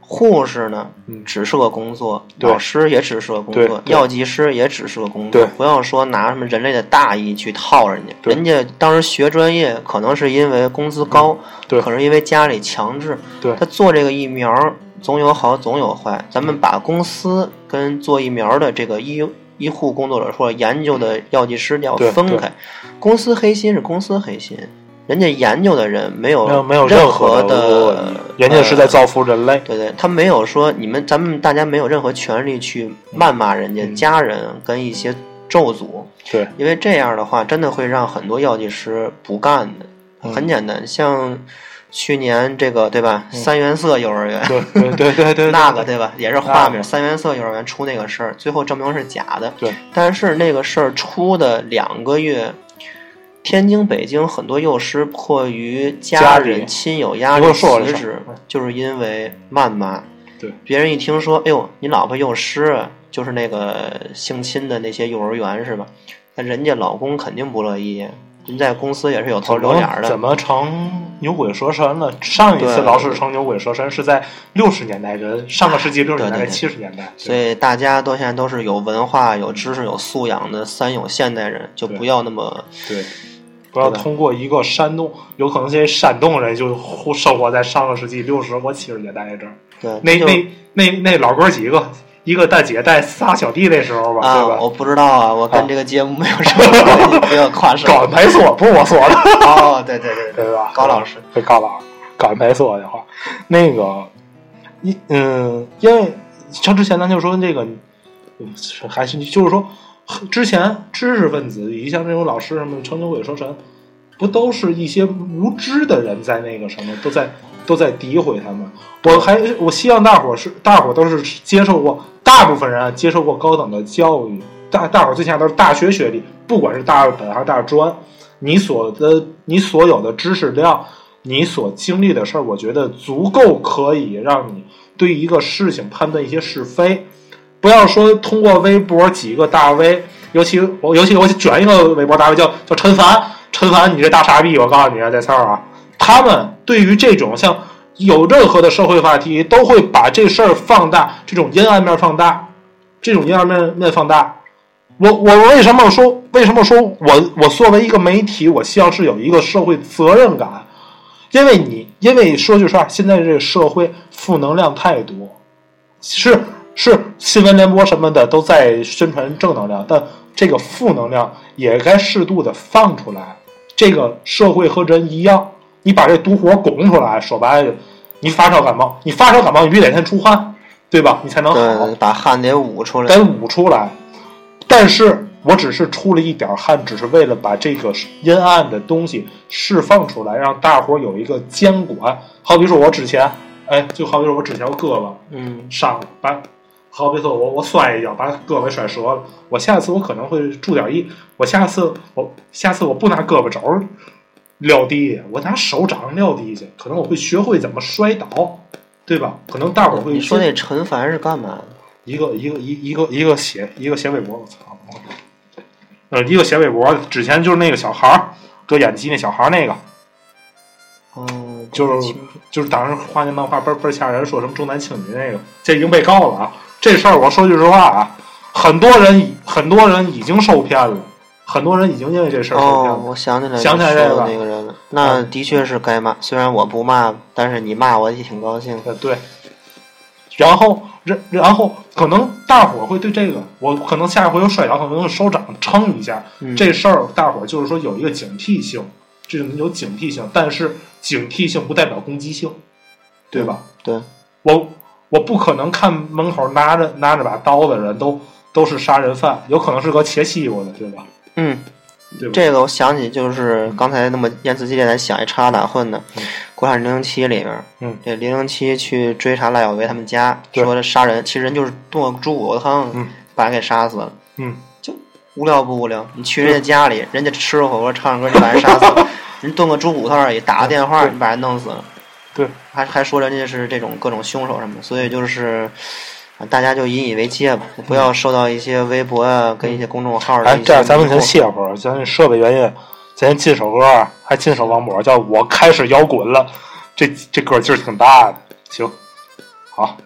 护士呢只是个工作，老师也只是个工作，药剂师也只是个工作。不要说拿什么人类的大义去套人家，人家当时学专业可能是因为工资高，对，可能因为家里强制，对，他做这个疫苗总有好总有坏，咱们把公司跟做疫苗的这个医。医护工作者或者研究的药剂师要分开，公司黑心是公司黑心，人家研究的人没有没有任何的，人家是在造福人类。对对，他没有说你们咱们大家没有任何权利去谩骂人家家人跟一些咒诅。对，因为这样的话真的会让很多药剂师不干的。很简单，像。去年这个对吧？三原色幼儿园，对对对对对，那个对吧？也是画面。三原色幼儿园出那个事儿，最后证明是假的。对，但是那个事儿出的两个月，天津、北京很多幼师迫于家人、亲友压力辞职，就是因为谩骂。对，别人一听说，哎呦，你老婆幼师，就是那个性侵的那些幼儿园是吧？那人家老公肯定不乐意。您在公司也是有头有脸的，怎么成牛鬼蛇神了？上一次老是成牛鬼蛇神是在六十年代，人上个世纪六十年代、七十年代。所以大家都现在都是有文化、有知识、有素养的三有现代人，就不要那么对，不要通过一个山东，有可能这些山东人就生活在上个世纪六十或七十年代那阵儿。对，那那那那老哥几个。一个大姐带仨小弟那时候吧，对吧？我不知道啊，我跟这个节目没有什么关系，不要夸高安排说不是我说的。哦，对对对对吧？高老师，对高老师，高安排说的话，那个，一嗯，因为像之前咱就说这个，还是就是说，之前知识分子，以及像这种老师什么成牛鬼蛇神，不都是一些无知的人在那个什么，都在。都在诋毁他们，我还我希望大伙是大伙都是接受过，大部分人啊接受过高等的教育，大大伙儿最起码都是大学学历，不管是大二本还是大专，你所的你所有的知识量，你所经历的事儿，我觉得足够可以让你对一个事情判断一些是非，不要说通过微博几个大 V，尤其我尤其我卷一个微博大 V 叫叫陈凡，陈凡你这大傻逼，我告诉你啊，在这儿啊。他们对于这种像有任何的社会话题，都会把这事儿放大，这种阴暗面放大，这种阴暗面面放大。我我为什么说为什么说我我作为一个媒体，我希望是有一个社会责任感？因为你因为说句实话，现在这个社会负能量太多，是是新闻联播什么的都在宣传正能量，但这个负能量也该适度的放出来。这个社会和人一样。你把这毒火拱出来，说白了，你发烧感冒，你发烧感冒，你必须得先出汗，对吧？你才能好。把汗得捂出来。得捂出来。但是我只是出了一点汗，只是为了把这个阴暗的东西释放出来，让大伙有一个监管。好比说，我之前，哎，就好比说我之前我胳膊，嗯，伤了，把，好比说我我摔一跤，把胳膊摔折了，我下次我可能会注点意，我下次我下次我不拿胳膊肘。撂地，我拿手掌撂地去，可能我会学会怎么摔倒，对吧？可能大伙会你说那陈凡是干嘛的？一个一个一一个一个写一个写微博，我操！呃，一个写微博，之前就是那个小孩儿搁演技那小孩儿那个，哦，就是就是当时画那漫画倍儿倍儿吓人，说什么重男轻女那个，这已经被告了啊！这事儿我说句实话啊，很多人已很多人已经受骗了，很多人已经因为这事儿哦，我想起来，想起来这个那个人了。那的确是该骂，虽然我不骂，但是你骂我也挺高兴。呃，对。然后，然然后可能大伙儿会对这个，我可能下一回又摔跤，可能用手掌撑一下，嗯这事儿大伙儿就是说有一个警惕性，这种有警惕性，但是警惕性不代表攻击性，对吧？对，我我不可能看门口拿着拿着把刀的人都都是杀人犯，有可能是个切西瓜的，对吧？嗯，对？这个我想起就是刚才那么言辞激烈，咱想一插打混的，嗯国产零零七里面，嗯，这零零七去追查赖小维他们家，说这杀人，其实人就是炖个猪骨头汤，嗯把人给杀死了。嗯，就无聊不无聊？你去人家家里，人家吃个火锅唱着歌，你把人杀死了，人炖个猪骨头而已，打个电话你把人弄死了，对，还还说人家是这种各种凶手什么的，所以就是。啊大家就引以为戒吧，不要受到一些微博啊，跟一些公众号的哎这样咱们先歇会儿，咱设备原因，咱先进首歌啊，还进首王勃，叫我开始摇滚了。这这歌劲儿挺大的，行，好。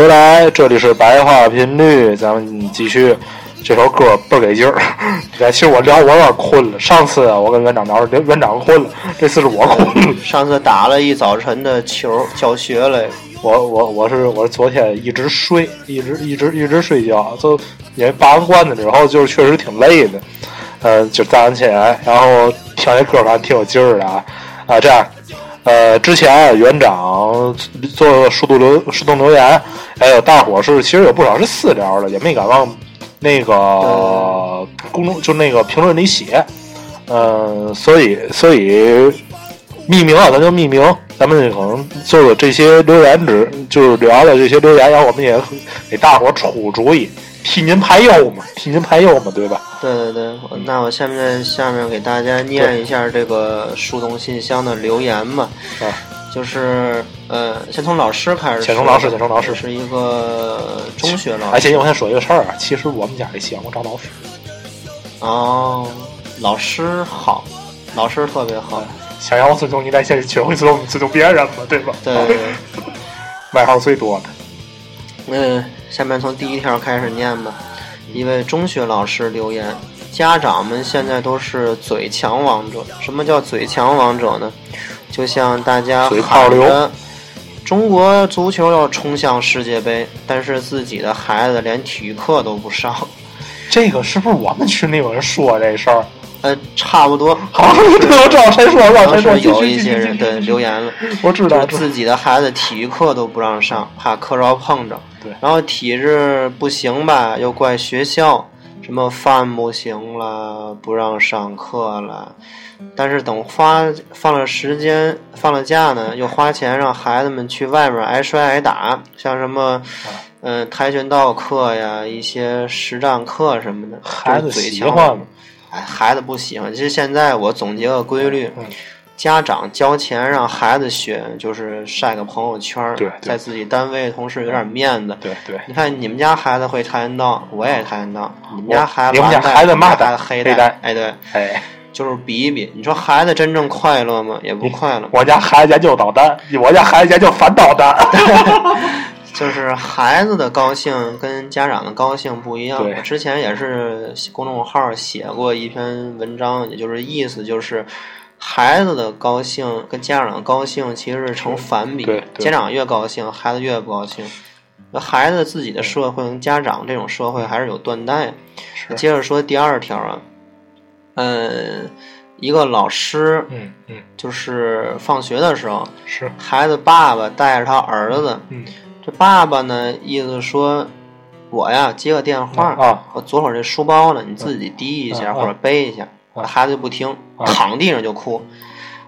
回来，这里是白话频率，咱们继续。这首歌倍儿给劲儿。其实我聊我有点困了。上次啊我跟园长聊，园长困了，这次是我困了。上次打了一早晨的球，教学了。我我我是我是昨天一直睡，一直一直一直睡觉，就因为拔完罐子之后，就是确实挺累的。呃，就早上起来，然后听这歌，反正挺有劲儿的啊啊！这样，呃，之前啊园长做树洞留树洞留言，还有大伙是其实有不少是私聊的，也没敢往那个公众就那个评论里写。嗯、所以所以匿名啊，咱就匿名，咱们可能做做这些留言只，就是聊聊这些留言，然后我们也给大伙出主意，替您排忧嘛，替您排忧嘛，对吧？对对对，那我下面下面给大家念一下这个树洞信箱的留言吧。啊，就是呃，先从老师开始。先从老师先从老师是一个中学老而师。且我先说一个事儿啊，其实我们家里希望我找老师，哦，老师好，老师特别好。想要我尊重你，得先学会尊重尊重别人嘛，对吧？对对对，外号最多的，嗯，下面从第一条开始念吧。一位中学老师留言：家长们现在都是嘴强王者。什么叫嘴强王者呢？就像大家嘴炮流喊着中国足球要冲向世界杯，但是自己的孩子连体育课都不上。这个是不是我们群里有人说这事儿？呃，差不多。好，对，我知道谁说，我知道谁说，有一些人对留言了，我知道，自己的孩子体育课都不让上，怕课着碰着。对然后体质不行吧，又怪学校，什么饭不行了，不让上课了。但是等花放了时间、放了假呢，又花钱让孩子们去外面挨摔挨打，像什么，嗯、跆拳道课呀，一些实战课什么的。孩子喜欢吗？哎，孩子不喜欢。其实现在我总结个规律，嗯家长交钱让孩子学，就是晒个朋友圈儿，对对在自己单位同事有点面子。对对，你看你们家孩子会跆拳道，我也跆拳道。你们家孩子你们家孩子嘛我们家孩带子黑黑带哎，对，哎，就是比一比。你说孩子真正快乐吗？也不快乐。我家孩子研究导弹，我家孩子研究反导弹。就是孩子的高兴跟家长的高兴不一样。我之前也是公众号写过一篇文章，也就是意思就是，孩子的高兴跟家长的高兴其实是成反比，家长越高兴，孩子越不高兴。那孩子自己的社会跟家长这种社会还是有断代。是，接着说第二条啊，嗯，一个老师嗯嗯，就是放学的时候，是，孩子爸爸带着他儿子。嗯这爸爸呢，意思说，我呀接个电话，啊我左手这书包呢，你自己提一下、啊或者背一下。啊孩子就不听，啊躺地上就哭。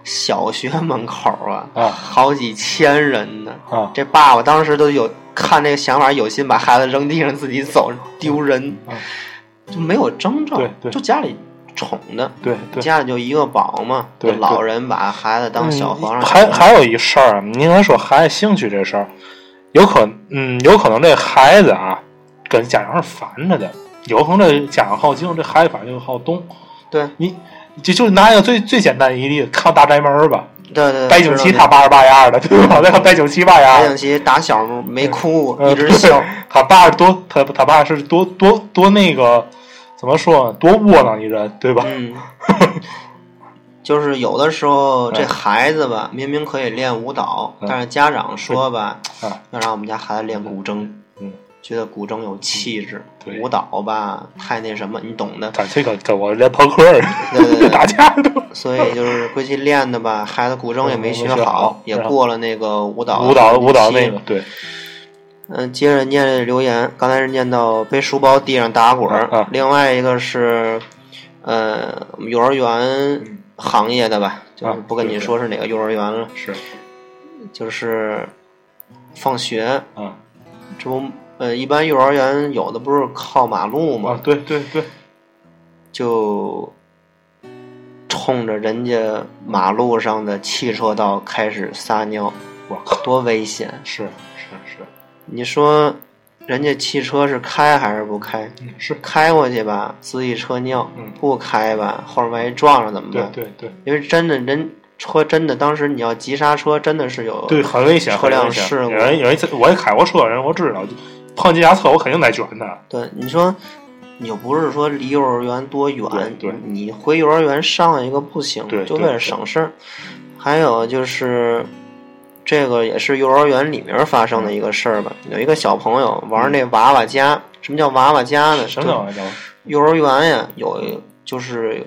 小学门口啊，啊好几千人呢。啊这爸爸当时都有看这个想法，有心把孩子扔地上自己走，丢人，啊就没有征兆对，对就家里宠的，对对。家里就一个宝嘛，老人把孩子当小皇上嗯。还还有一事儿啊，您刚才说孩子兴趣这事儿，有可嗯，有可能这孩子啊跟家长是反着的，有可能这家长好静，这孩子反正就好动。对你就就拿一个最最简单的一例子，看《大宅门》吧，对对，白景琦他爸是嘛样的，对吧？那个白景琦八样白景琦打小没哭，呃一直笑。他爸是多他他爸是多多多那个怎么说？多窝囊一人，对吧？嗯，就是有的时候这嗯孩子吧，明明可以练舞蹈，嗯但是家长说吧嗯，要让我们家孩子练古筝，嗯，觉得古筝有气质，对。舞蹈吧太那什么，你懂的。咱这个跟我练朋克 打架都。所以就是归去练的吧，孩子古筝也没学好好，也过了那个舞蹈舞蹈舞蹈那个对，嗯，接着念留言，刚才是念到背书包地上打滚儿，啊另外一个是，呃，幼儿园行业的吧，就是不跟你说是哪个幼儿园了，是。就是放学，啊。这不，呃，一般幼儿园有的不是靠马路吗？啊，对对对，就冲着人家马路上的汽车道开始撒尿，我靠，多危险！是是是，你说，人家汽车是开还是不开？嗯是，开过去吧，滋一车尿；嗯不开吧，后面万一撞上怎么对办？对对因为真的人车真的，当时你要急刹车，真的是有对，很危险，车辆事故有人有一次我也开过车人，我知道，碰见驾车我肯定得卷他。对，你说你又不是说离幼儿园多远，对对你回幼儿园上一个不行，对就为了省事儿。还有就是，这个也是幼儿园里面发生的一个事儿吧。有一个小朋友玩那娃娃家，什么叫娃娃家呢？什么娃娃家？幼儿园呀，有就是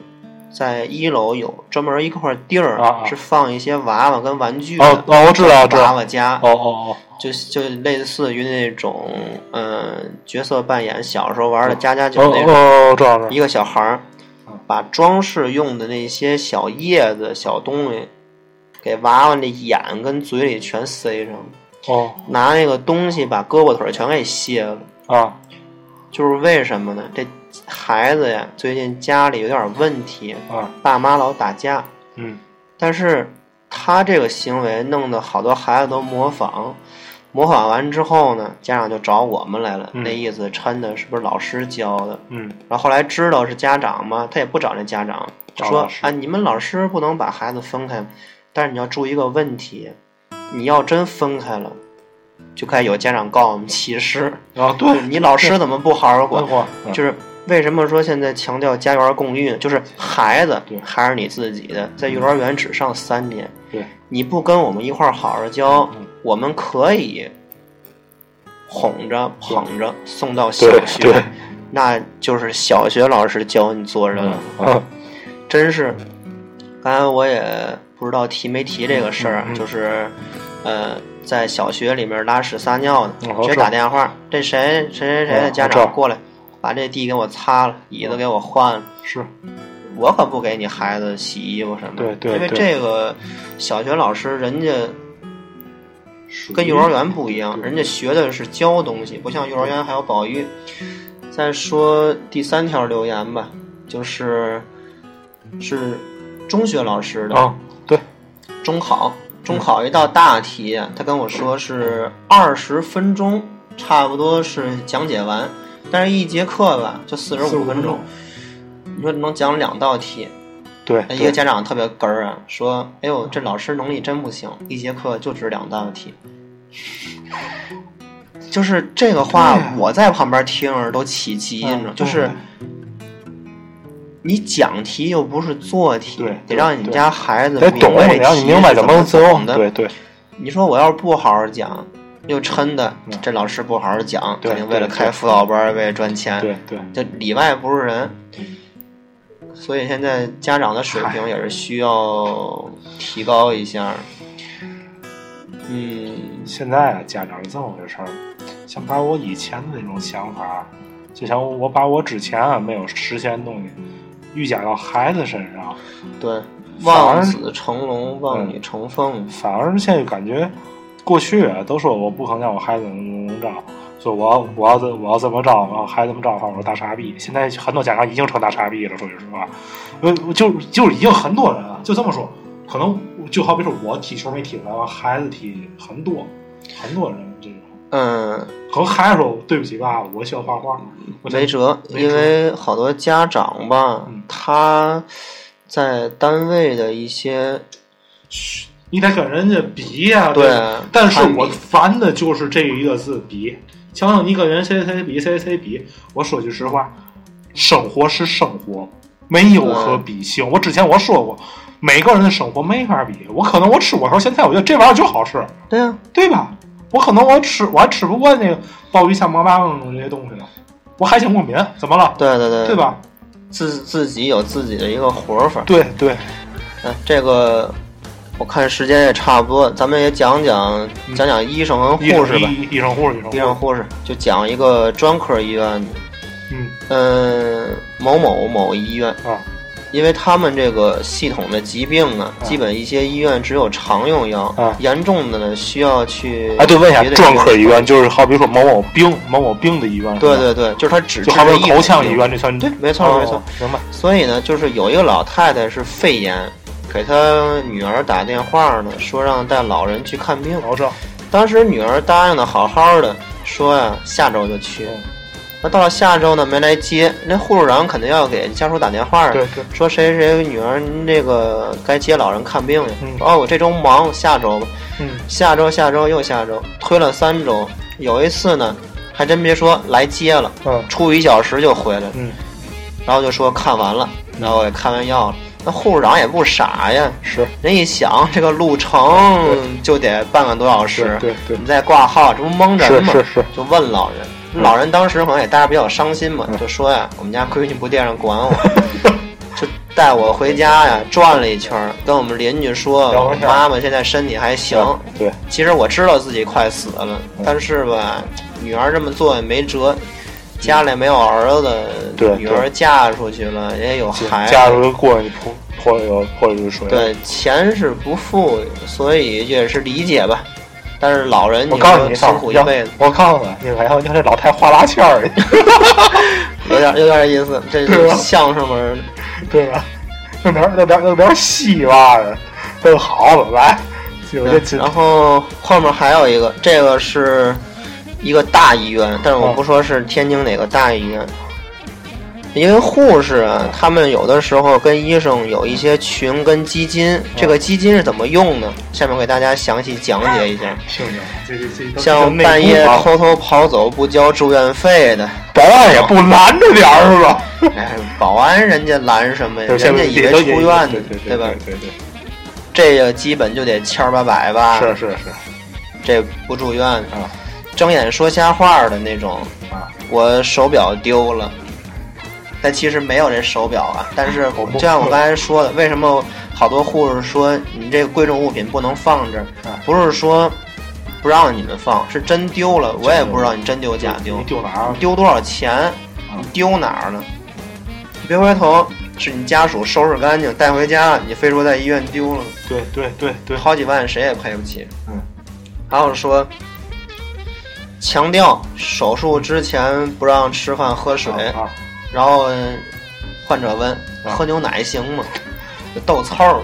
在一楼有专门一块地儿，是放一些娃娃跟玩具的。哦哦，我知道，知娃道。娃家，哦哦哦就就类似于那种嗯角色扮演，小时候玩的家家哦酒那种。哦哦，知道。一个小孩儿嗯把装饰用的那些小叶子、小东西，给娃娃那眼跟嘴里全塞上了，哦拿那个东西把胳膊腿儿全给卸了。啊就是为什么呢？这孩子呀，最近家里有点问题，啊。爸妈老打架，嗯。但是他这个行为弄得好多孩子都模仿，模仿完之后呢，家长就找我们来了，嗯。那意思抻的是不是老师教的？嗯。然后后来知道是家长嘛，他也不找那家长，说啊，你们老师不能把孩子分开，但是你要注意一个问题，你要真分开了，就该有家长告我们歧视，啊，对，你老师怎么不好好管？就是为什么说现在强调家园共育呢？就是孩子还是你自己的，在幼儿园只上三年，对，你不跟我们一块儿好好教嗯，我们可以哄着捧着送到小学，那就是小学老师教你做人了，嗯真是。刚才我也不知道提没提这个事儿就是呃，在小学里面拉屎撒尿的，直接打电话，这谁谁谁谁的家长过来，把这地给我擦了，椅子给我换了。是，我可不给你孩子洗衣服什么的，对对因为这个小学老师人家跟幼儿园不一样，人家学的是教东西，不像幼儿园还有保育。再说第三条留言吧，就是是中学老师的，啊，对，中考，中考一道大题，他跟我说是二十分钟，差不多是讲解完，但是一节课吧就四十45五分钟，你说能讲两道题，对，那一个家长特别哏儿啊，说：“哎呦，这老师能力真不行，一节课就只两道题。”就是这个话，我在旁边听着都起鸡，你知道，嗯就是你讲题又不是做题，对得让你家孩子得懂，明白题明白怎么做。对对，你说我要是不好好讲，又抻的嗯这老师不好好讲，肯定为了开辅导班，为了赚钱，对对，就里外不是人。所以现在家长的水平也是需要提高一下。嗯，现在啊，家长是这么回事儿，想把我以前的那种想法，就像我把我之前啊没有实现的东西，预加到孩子身上，对，望子成龙，望女成凤。反而现在感觉，过去啊都说我不可能让我孩子怎么怎么着，说我要我要怎我要怎么着，然后孩子怎么着的话，我说大傻逼。现在很多家长已经成大傻逼了，说句实话，呃，就就已经很多人了，就这么说，可能就好比说我踢球没踢出来，完孩子踢很多，很多人这种。嗯，和孩子说对不起爸爸，我喜欢画画，我没辙，没辙因为好多家长吧嗯，他在单位的一些你得跟人家比呀、对但是我烦的就是这一个字比。强调你跟人谁谁比谁谁比，我说句实话，生活是生活，没有可比性。我之前我说过，每个人的生活没法比。我可能我吃火烧咸菜，我觉得这玩意儿就好吃，对呀、对吧？我可能我吃我还吃不惯那个鲍鱼香饽饽这些东西呢，我海鲜过敏，怎么了？对对对，对？吧？自自己有自己的一个活法。对对，嗯，这个我看时间也差不多，咱们也讲讲讲讲医生和护士吧。医医生护士，医医生护士，就讲一个专科医院的，嗯嗯，某某某医院，啊，因为他们这个系统的疾病呢，啊基本一些医院只有常用药，啊严重的呢需要去哎，对，问一下专科医院就是好比说某某病、某某病的医院，对对对，就是他只就好比口腔医院这算对，没错哦没错。明白，所以呢，就是有一个老太太是肺炎，给他女儿打电话呢，说让带老人去看病。老赵，当时女儿答应的好好的，说呀下周就去。那到了下周呢，没来接，那护士长肯定要给家属打电话啊，对对，说谁谁谁女儿您这个该接老人看病去。嗯哦，我这周忙，下周吧。嗯下周下周又下周，推了三周。有一次呢，还真别说来接了，嗯出一小时就回来了。嗯，然后就说看完了，然后也看完药了。那护士长也不傻呀，是，人一想这个路程就得半个多小时，对对你再挂号，这不蒙人吗？是是。是，就问老人，嗯。老人当时可能也待着比较伤心嘛，嗯。就说呀，我们家闺女不惦着管我，就带我回家呀，转了一圈，跟我们邻居说妈妈现在身体还行。对，其实我知道自己快死了，嗯。但是吧，女儿这么做也没辙，家里没有儿子，对女儿嫁出去了，也有孩子，嫁出去过你泼泼有泼一水，，对，钱是不富裕，所以也是理解吧。但是老人，我告诉你，辛苦一辈子，我告诉你，你看，你看这老太画拉签儿，有点有点意思，这是相声门儿。对吧？那点儿那点儿那点儿戏吧的，更好了，来，然后后面还有一个，这个是一个大医院，但是我哦不说是天津哪个大医院。因为护士啊，他们有的时候跟医生有一些群跟基金，这个基金是怎么用呢？下面我给大家详细讲解一下。像半夜偷偷跑走不交住院费的，保安也不拦着点儿是吧？哎，保安人家拦什么呀？人家以为也出院呢对，对吧？对对这个基本就得千儿八百吧，是是是这不住院，啊睁眼说瞎话的那种。啊，我手表丢了，但其实没有这手表啊。但是就像我刚才说的，为什么好多护士说你这个贵重物品不能放这儿？啊不是说不让你们放，是真丢了，我也不知道你真丢假丢你。丢哪儿了？丢多少钱？你丢哪儿了？你别回头，是你家属收拾干净带回家，你非说在医院丢了，对对对对，好几万谁也赔不起。嗯，还有说，强调手术之前不让吃饭喝水，啊然后呃患者问啊喝牛奶行吗？就逗凑儿。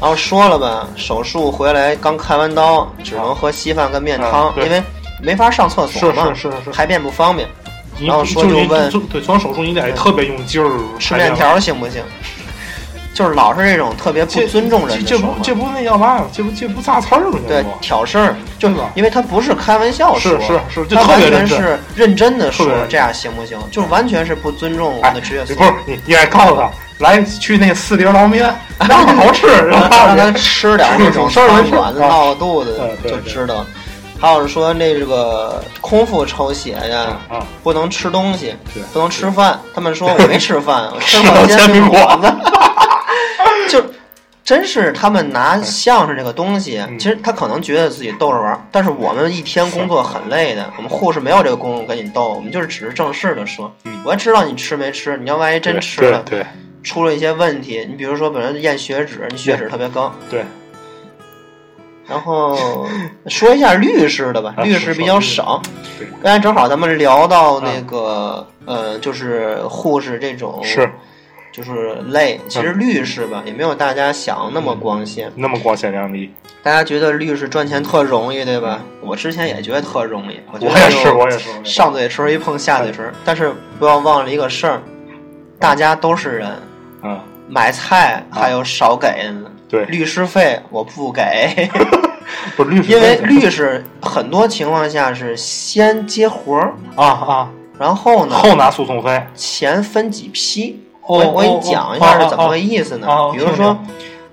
然后说了吧，手术回来刚开完刀，只能喝稀饭跟面汤，啊因为没法上厕所嘛，是是是排便不方便。然后说就就问做完手术你得特别用劲儿，吃面条行不行？就是老是这种特别不尊重人的这不这不那叫嘛？这不这不砸刺儿吗？这对挑事儿，就是因为他不是开玩笑说，是是是，就完全是别认真。认真的说这样行不行？就是完全是不尊重我们的职业素不是。你，你还告诉他来去那四碟捞面，那么好吃，让让让他吃点那种事儿餐馆子啊闹肚子就知道。还有说那个空腹抽血呀，啊，不能吃东西，不能吃饭。他们说我没吃饭，我 吃吃了了煎饼果子。就真是他们拿相声这个东西，嗯。其实他可能觉得自己逗着玩儿，但是我们一天工作很累的，我们护士没有这个功夫跟你逗，我们就是只是正式的说嗯。我也知道你吃没吃，你要万一真吃了，对对。出了一些问题，你比如说本来验血脂，你血脂特别高，对，然后说一下律师的吧，啊律师比较少。刚才正好咱们聊到那个、呃，就是护士这种是就是累，其实律师吧也没有大家想那么光鲜。那么光鲜亮丽。大家觉得律师赚钱特容易，对吧？我之前也觉得特容易，我觉得我也是，我也是。上嘴唇一碰下嘴唇，但是不要忘了一个事儿，大家都是人，嗯，买菜还有少给的呢。对，律师费我不给，不是律师，因为律师很多情况下是先接活儿，啊啊，然后呢后拿诉讼费。钱分几批。哦我我给你讲一下是怎么个哦意思呢？比如说，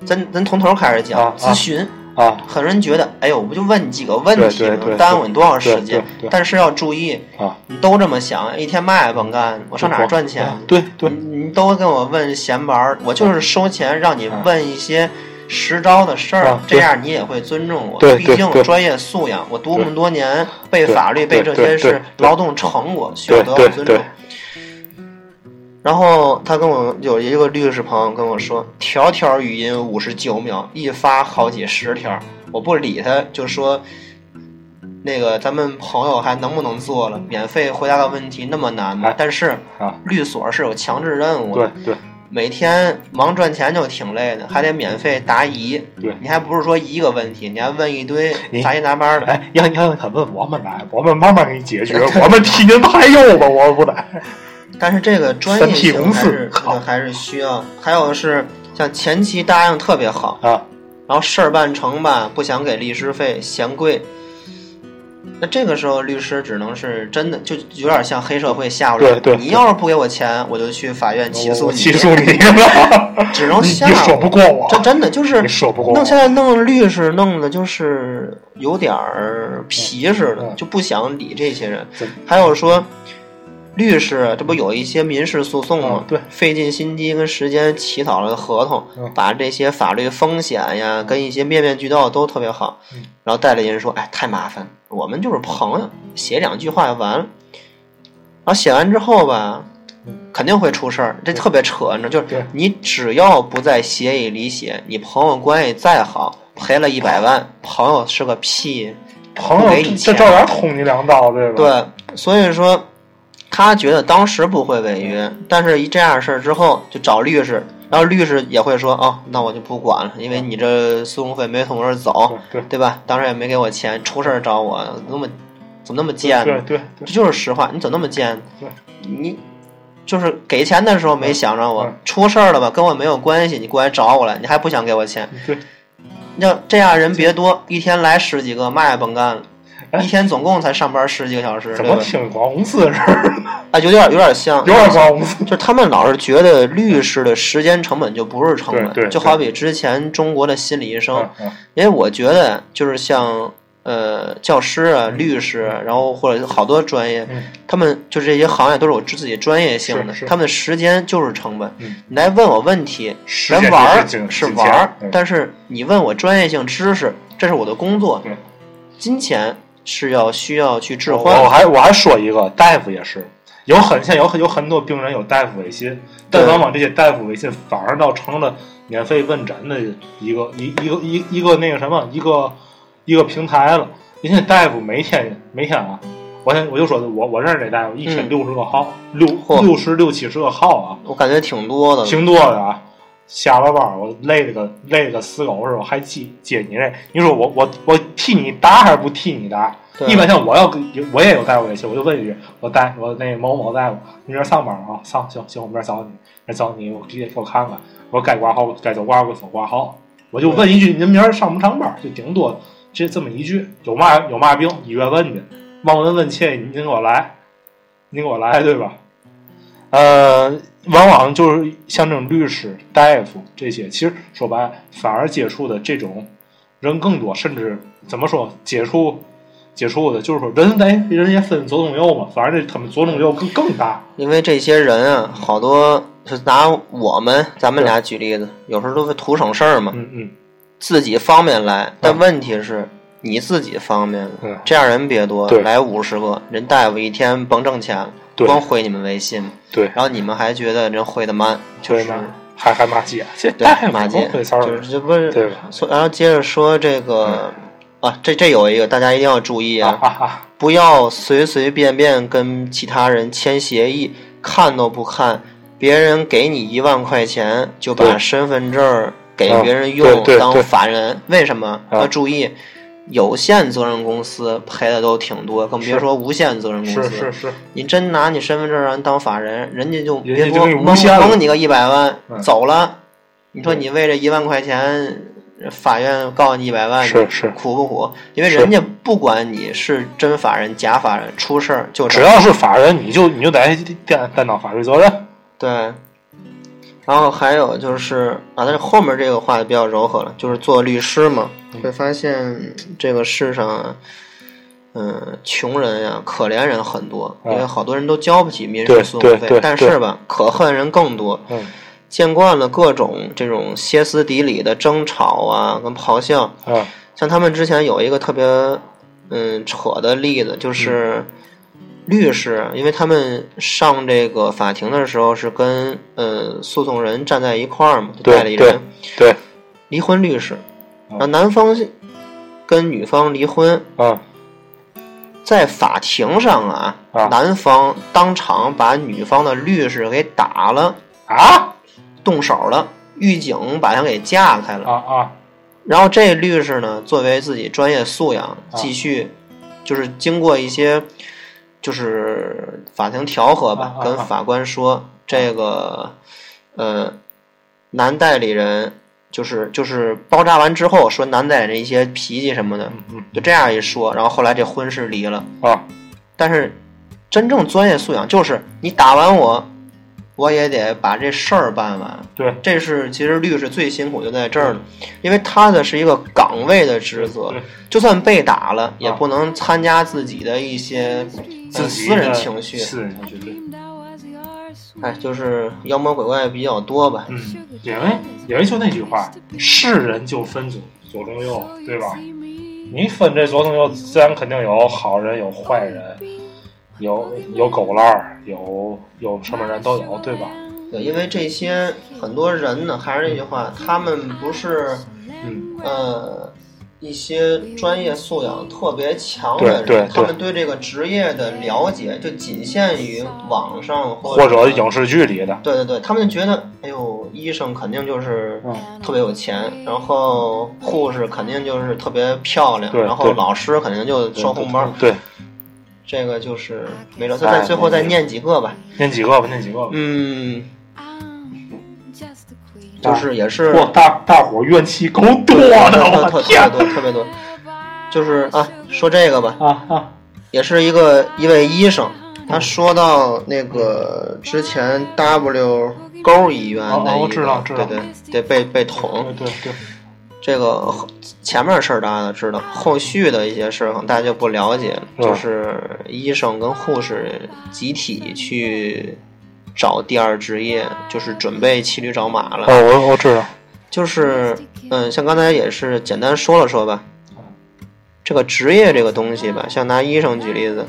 咱咱从头开始啊讲啊咨询，啊很多人觉得，哎呦，我不就问你几个问题吗？耽误你多少时间？但是要注意，啊，你都这么想，一天嘛也甭干，我上哪儿赚钱？对对你你都跟我问闲玩儿，我就是收钱让你问一些实招的事儿啊，这样你也会尊重我。对毕竟专业素养，我读对那么多年，背法律背这些是劳动成果，需要得到尊重对。然后他跟我有一个律师朋友跟我说，条条语音五十九秒，一发好几十条，我不理他，就说。那个，咱们朋友还能不能做了？免费回答的问题那么难吗哎？但是啊，律所是有强制任务的对，对每天忙赚钱就挺累的，还得免费答疑。对你还不是说一个问题，你还问一堆杂七杂八的。哎，让让他问我们来，我们慢慢给你解决，我们替您排忧吧，我不得。但是这个专业性还是好还是需要。还有是像前期答应特别好，啊，然后事儿办成吧，不想给律师费，嫌贵。那这个时候，律师只能是真的，就有点像黑社会吓唬人。对对你要是不给我钱，我就去法院起诉你。起诉你，只能你吓唬你说不过我，这真的就是你说不过弄现在弄律师弄的就是有点儿皮似的，嗯就不想理这些人。还有说，律师这不有一些民事诉讼吗嗯？对费尽心机跟时间起草了合同，嗯把这些法律风险呀跟一些面面俱到都特别好。嗯然后代理人说：“哎，太麻烦，我们就是朋友，写两句话就完了。”然后写完之后吧。肯定会出事儿，这特别扯，你知道，就是你只要不在协议里写，你朋友关系再好，赔了一百万，朋友是个屁。朋友给你钱照样捅你两刀，对吧？对，所以说他觉得当时不会违约，但是一这样事儿之后就找律师，然后律师也会说，哦，那我就不管了，因为你这诉讼费没从我这儿走，对对吧？当时也没给我钱，出事儿找我，那么怎么那么贱呢？对对对这就是实话，你怎么那么贱对？你就是给钱的时候没想着我嗯，出事儿了吧，跟我没有关系，你过来找我来，你还不想给我钱？对，要这样人别多，一天来十几个，嘛也甭干了。哎一天总共才上班十几个小时，怎么对吧？听广公司的事儿？啊，有点有点像，有点广公司。就是他们老是觉得律师的时间成本就不是成本，就好比之前中国的心理医生，因为我觉得就是像呃教师啊、律师啊，然后或者好多专业，嗯他们就是这些行业都是有自己专业性的，他们的时间就是成本。嗯你来问我问题，时间咱玩儿是玩但是你问我专业性知识，这是我的工作，金钱是要需要去置换。我还我还说一个，大夫也是有很现在有很有很多病人有大夫微信，但往往这些大夫微信反而倒成了免费问诊的一个一一个一一个那个什么一个一个平台了。人家大夫每天每天啊，我先我就说我我认识这大夫一天嗯六十个号，六六十六七十个号啊，我感觉挺多的，挺多的啊。下了班儿我累了个累了个死狗似的，我还接接你这，你说我我我替你答还是不替你答？一般像我要跟我也有大夫微信，我就问一句，我带我那某某大夫，你这儿上班啊？上行行，我明儿找你，来找你，我直接给我看看，我该挂号该走挂号给我挂号，我就问一句，您明儿上不上班？就顶多这这么一句，有嘛有嘛病，医院问去，望闻问切，您给我来，您给我来，对吧？呃，往往就是像这种律师、大夫这些，其实说白了，反而接触的这种人更多，甚至怎么说，接触接触的，就是说人哎，人也分左中右嘛，反正这他们左中右更更大。因为这些人啊，好多是拿我们咱们俩举例子，有时候都是图省事儿嘛，嗯嗯，自己方便来，但问题是你自己方便这样人别多，对。来五十个人，大夫一天甭挣钱光回你们微信，对，然后你们还觉得人回的慢，就是，还还骂街，这对太骂街，就是这不是对吧？然后接着说这个啊，这这有一个大家一定要注意啊啊啊！不要随随便便跟其他人签协议，看都不看，别人给你一万块钱就把身份证给别人啊用当法人，为什么？啊。要注意，有限责任公司赔的都挺多，更别说无限责任公司。是是是，你真拿你身份证让人当法人，人家就蒙蒙你个一百万、嗯走了，你说你为这一万块钱，法院告你一百万，是是苦不苦？因为人家不管你是真法人假法人，出事儿就只要是法人，你就你就得担担当法律责任。对。然后还有就是啊，但是后面这个话就比较柔和了，就是做律师嘛，嗯。会发现这个世上啊，嗯，穷人呀、可怜人很多，因为嗯好多人都交不起民事诉讼费但是吧，可恨人更多。嗯。见惯了各种这种歇斯底里的争吵啊，跟咆哮，嗯像他们之前有一个特别嗯扯的例子，就是嗯律师，因为他们上这个法庭的时候是跟呃诉讼人站在一块儿嘛，代理人，对，离婚律师，嗯。然后男方跟女方离婚，嗯。在法庭上啊，啊。男方当场把女方的律师给打了，啊？动手了，狱警把他给架开了。啊啊。然后这律师呢，作为自己专业素养，啊。继续就是经过一些就是法庭调和吧跟法官说这个呃男代理人就是就是包扎完之后说男代理人一些脾气什么的，嗯就这样一说，然后后来这婚是离了。嗯啊。但是真正专业素养就是你打完我，我也得把这事儿办完。对这是其实律师最辛苦就在这儿了，因为他的是一个岗位的职责，就算被打了，也啊不能参加自己的一些自私人情绪。私人情绪对。哎，就是妖魔鬼怪比较多吧。嗯，因为因为就那句话，是人就分左左中右，对吧？你分这左中右，自然肯定有好人，有坏人，有有狗烂儿，有有什么人都有，对吧？对，因为这些很多人呢，还是那句话，他们不是嗯呃一些专业素养特别强对对的人，他们对这个职业的了解就仅限于网上或者者影视剧里的，对对对，他们就觉得，哎呦，医生肯定就是嗯特别有钱，然后护士肯定就是特别漂亮，然后老师肯定就收红包，对，这个就是没辙。哎再最后再念几个吧，念几个吧，念几个吧。嗯.就是也是哇，大大伙儿怨气够多的，特特我天特别多特别多，就是啊，说这个吧，啊啊！也是一个一位医生，他说到那个之前 W 沟医院哦哦我的一个，知道知道对对对，被被捅对，对对，这个后前面的事儿大家都知道，后续的一些事儿可能大家就不了解就是医生跟护士集体去找第二职业，就是准备骑驴找马了。哦，我我知道，就是嗯，像刚才也是简单说了说吧。这个职业这个东西吧，像拿医生举例子，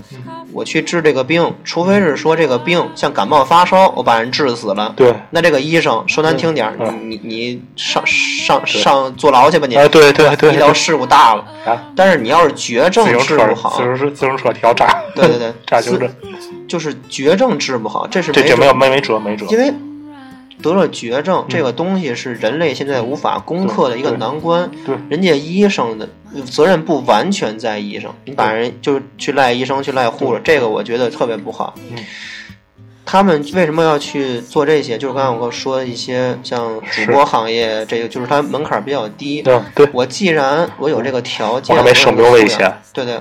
我去治这个病，除非是说这个病像感冒发烧，我把人治死了，对，那这个医生说难听点儿，嗯你你上上上坐牢去吧你，哎，对对对，医疗事故大了。啊，但是你要是绝症治不好自，行车自行车调炸，对对对，炸纠正，就是绝症治不好，这是这这没有没辙没没辙没辙，因为得了绝症这个东西是人类现在无法攻克的一个难关。对人家医生的责任不完全在医生，你把人就是去赖医生去赖护士，这个我觉得特别不好。嗯他们为什么要去做这些？就是刚才我跟我说一些像主播行业，这个就是它门槛比较低。对对，我既然我有这个条件，我还没生病危险我有这个素养，对对，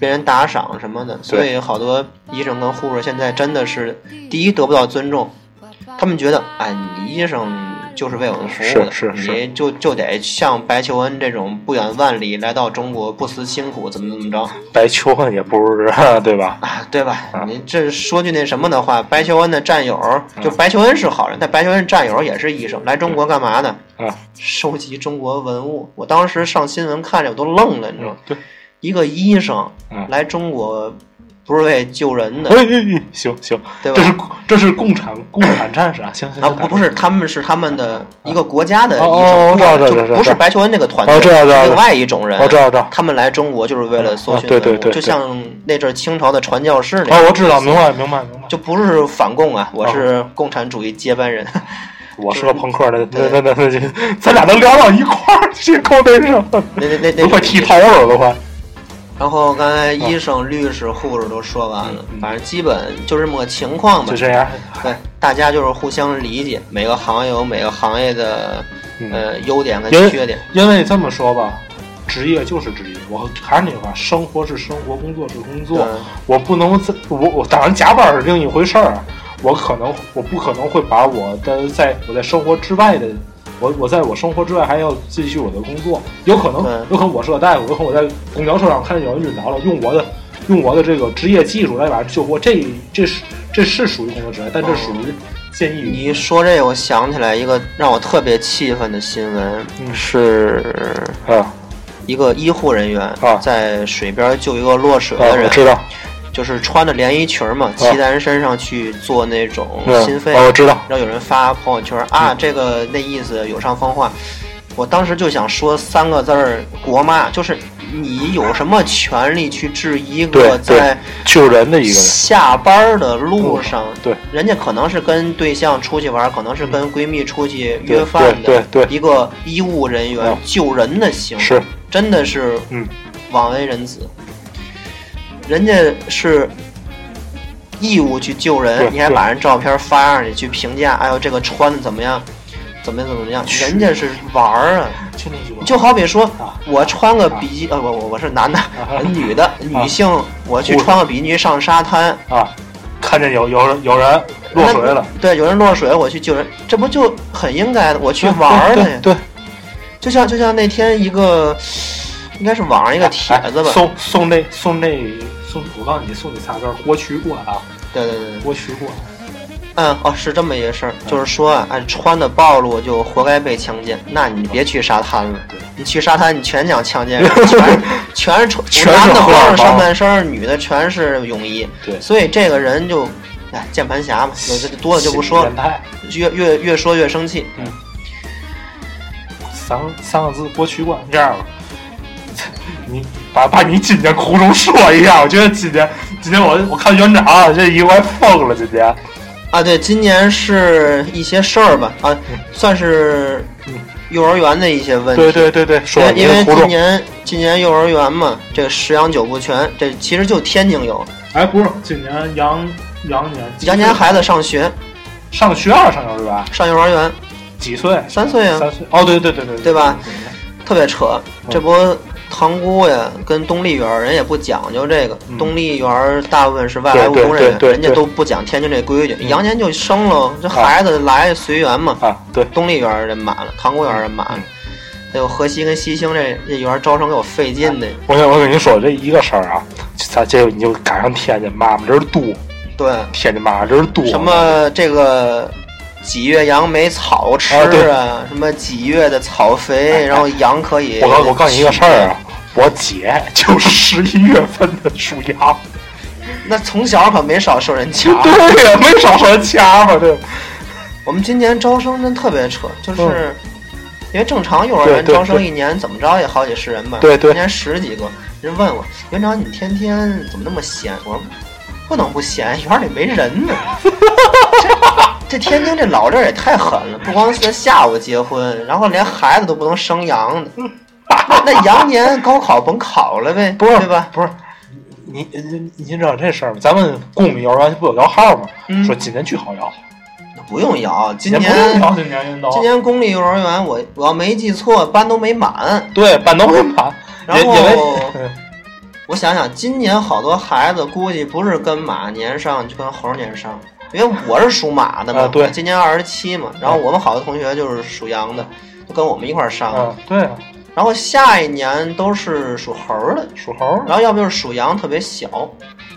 被人打赏什么的，所以好多医生跟护士现在真的是第一得不到尊重，他们觉得，哎，你医生就是为我们服务的，是是是你就就得像白求恩这种不远万里来到中国不辞辛苦，怎么怎么着白求恩也不是，对吧？啊，对吧？啊你这说句那什么的话，白求恩的战友，就白求恩是好人，但白求恩战友也是医生，来中国干嘛呢？啊，收集中国文物。我当时上新闻看着我都愣了，你知道吗？对，一个医生嗯来中国不是为救人的。哎，哎哎，行行，对吧？这是这是共产共产战士啊，行行，啊，不不是，他们是他们的一个国家的医哦哦生，知道知道就不是白求恩那个团队，另外一种人。我知道知道，他们来中国就是为了搜寻啊对对，对对。就像那阵儿清朝的传教士那哦，样，我知道，明白明白明白，就不是反共啊，我是哦共产主义接班人。我是个朋克的，那那那那那，咱俩能聊到一块儿，这够那什么，那那那都快剃头了，都快。然后刚才医生、律师、护士都说完了，反正基本就这么个情况吧就。这样，对，大家就是互相理解，每个行业有每个行业的嗯呃优点跟缺点。因为这么说吧，职业就是职业，我还是那句话，生活是生活，工作是工作。我不能在我我当然加班是另一回事儿啊，我可能我不可能会把我的在我在生活之外的。我我在我生活之外还要继续我的工作，有可能有可能我是个大夫，有可能我在公交车上看见有人晕倒了，用我的用我的这个职业技术来把他救活，这这是这是属于工作之外，但这属于建议你一说这个，我想起来一个让我特别气愤的新闻，嗯是啊一个医护人员啊在水边救一个落水啊，的人，我知道，就是穿着连衣裙嘛，骑在人身上去做那种嗯心肺，哦我知道，然后有人发朋友圈啊，这个那意思有伤风化。我当时就想说三个字儿“国骂”，就是你有什么权利去治一个在，救人的一个人，下班的路上，对，人家可能是跟对象出去玩，可能是跟闺蜜出去约饭的，对对对。一个医务人员嗯。救人的行为，是。真的是嗯。枉为人子。人家是义务去救人，你还把人照片发上去去评价，哎呦这个穿的怎么样，怎么样怎么样？人家是玩儿啊，就那句话。就好比说啊。我穿个比基，呃我我我是男的，女的女性，我去穿个比基尼上沙滩，啊，看见有有人有人落水了，对，有人落水，我去救人，这不就很应该的？我去玩儿的呀，对，就像就像那天一个，应该是网上一个帖子吧。哎，送送那送那送，我告诉你送你仨字儿，活取关啊，对对对对，活取关。嗯哦，是这么一个事儿，就是说啊，哎，穿的暴露就活该被强奸，那你别去沙滩了，你去沙滩你全讲强奸人，全全是穿全是男的光着上半身，女的全是泳衣，对所以这个人就，哎，键盘侠嘛，多了就不说了越越越说越生气，嗯三个三个字，活取关。这样吧，你把把你今年苦衷说一下，我觉得今年今年我我看园长这一个快疯了，今年啊，对，今年是一些事儿吧，啊，算是幼儿园的一些问题。对对对对，说因为因为。今年今年幼儿园嘛，这个十羊九不全，这其实就天津有，哎，不是，今年羊羊年羊年孩子上学上学还是上幼儿园？上幼儿园，几岁？三岁啊，三岁。哦，对对对对对吧？特别扯。嗯这不塘沽呀，跟东丽园人也不讲究这个，嗯东丽园大部分是外来务工人员，人家都不讲天津这规矩。嗯羊年就生了，这孩子来随缘嘛。啊，对，东丽园人满了，塘沽园人满了嗯，还有河西跟西兴这这园招生给我费劲的。我跟我跟你说这一个事儿啊，咱这你就赶上天津妈妈人多，对，天津妈妈人多。什么这个几月杨梅草吃啊啊？什么几月的草肥，然后羊可以。我告我告诉你一个事儿啊，我姐 就是十一月份的属羊。那从小可没少受人掐。对呀，没少受人掐嘛，对。我们今年招生真特别扯，就是、嗯因为正常幼儿园招生一年怎么着也好几十人吧，对对今年十几个。人问我园长，你天天怎么那么闲？我说不能不闲，园里没人呢。这这天津这老这儿也太狠了，不光是下午结婚，然后连孩子都不能生羊的。那 那羊年高考甭考了呗，不是对吧？不是，你你你知道这事儿吗？咱们公立幼儿园不有摇号吗？嗯说今年巨好摇，不用摇，今不年用摇，今年人今年公立幼儿园我我要没记错，班都没满。对班都没满，然后我想想，今年好多孩子估计不是跟马年上，就跟猴年上，因为我是属马的嘛，啊对今年二十七嘛，然后我们好多同学就是属羊的，就跟我们一块儿上对啊，然后下一年都是属猴的，属猴儿，然后要不就是属羊特别小。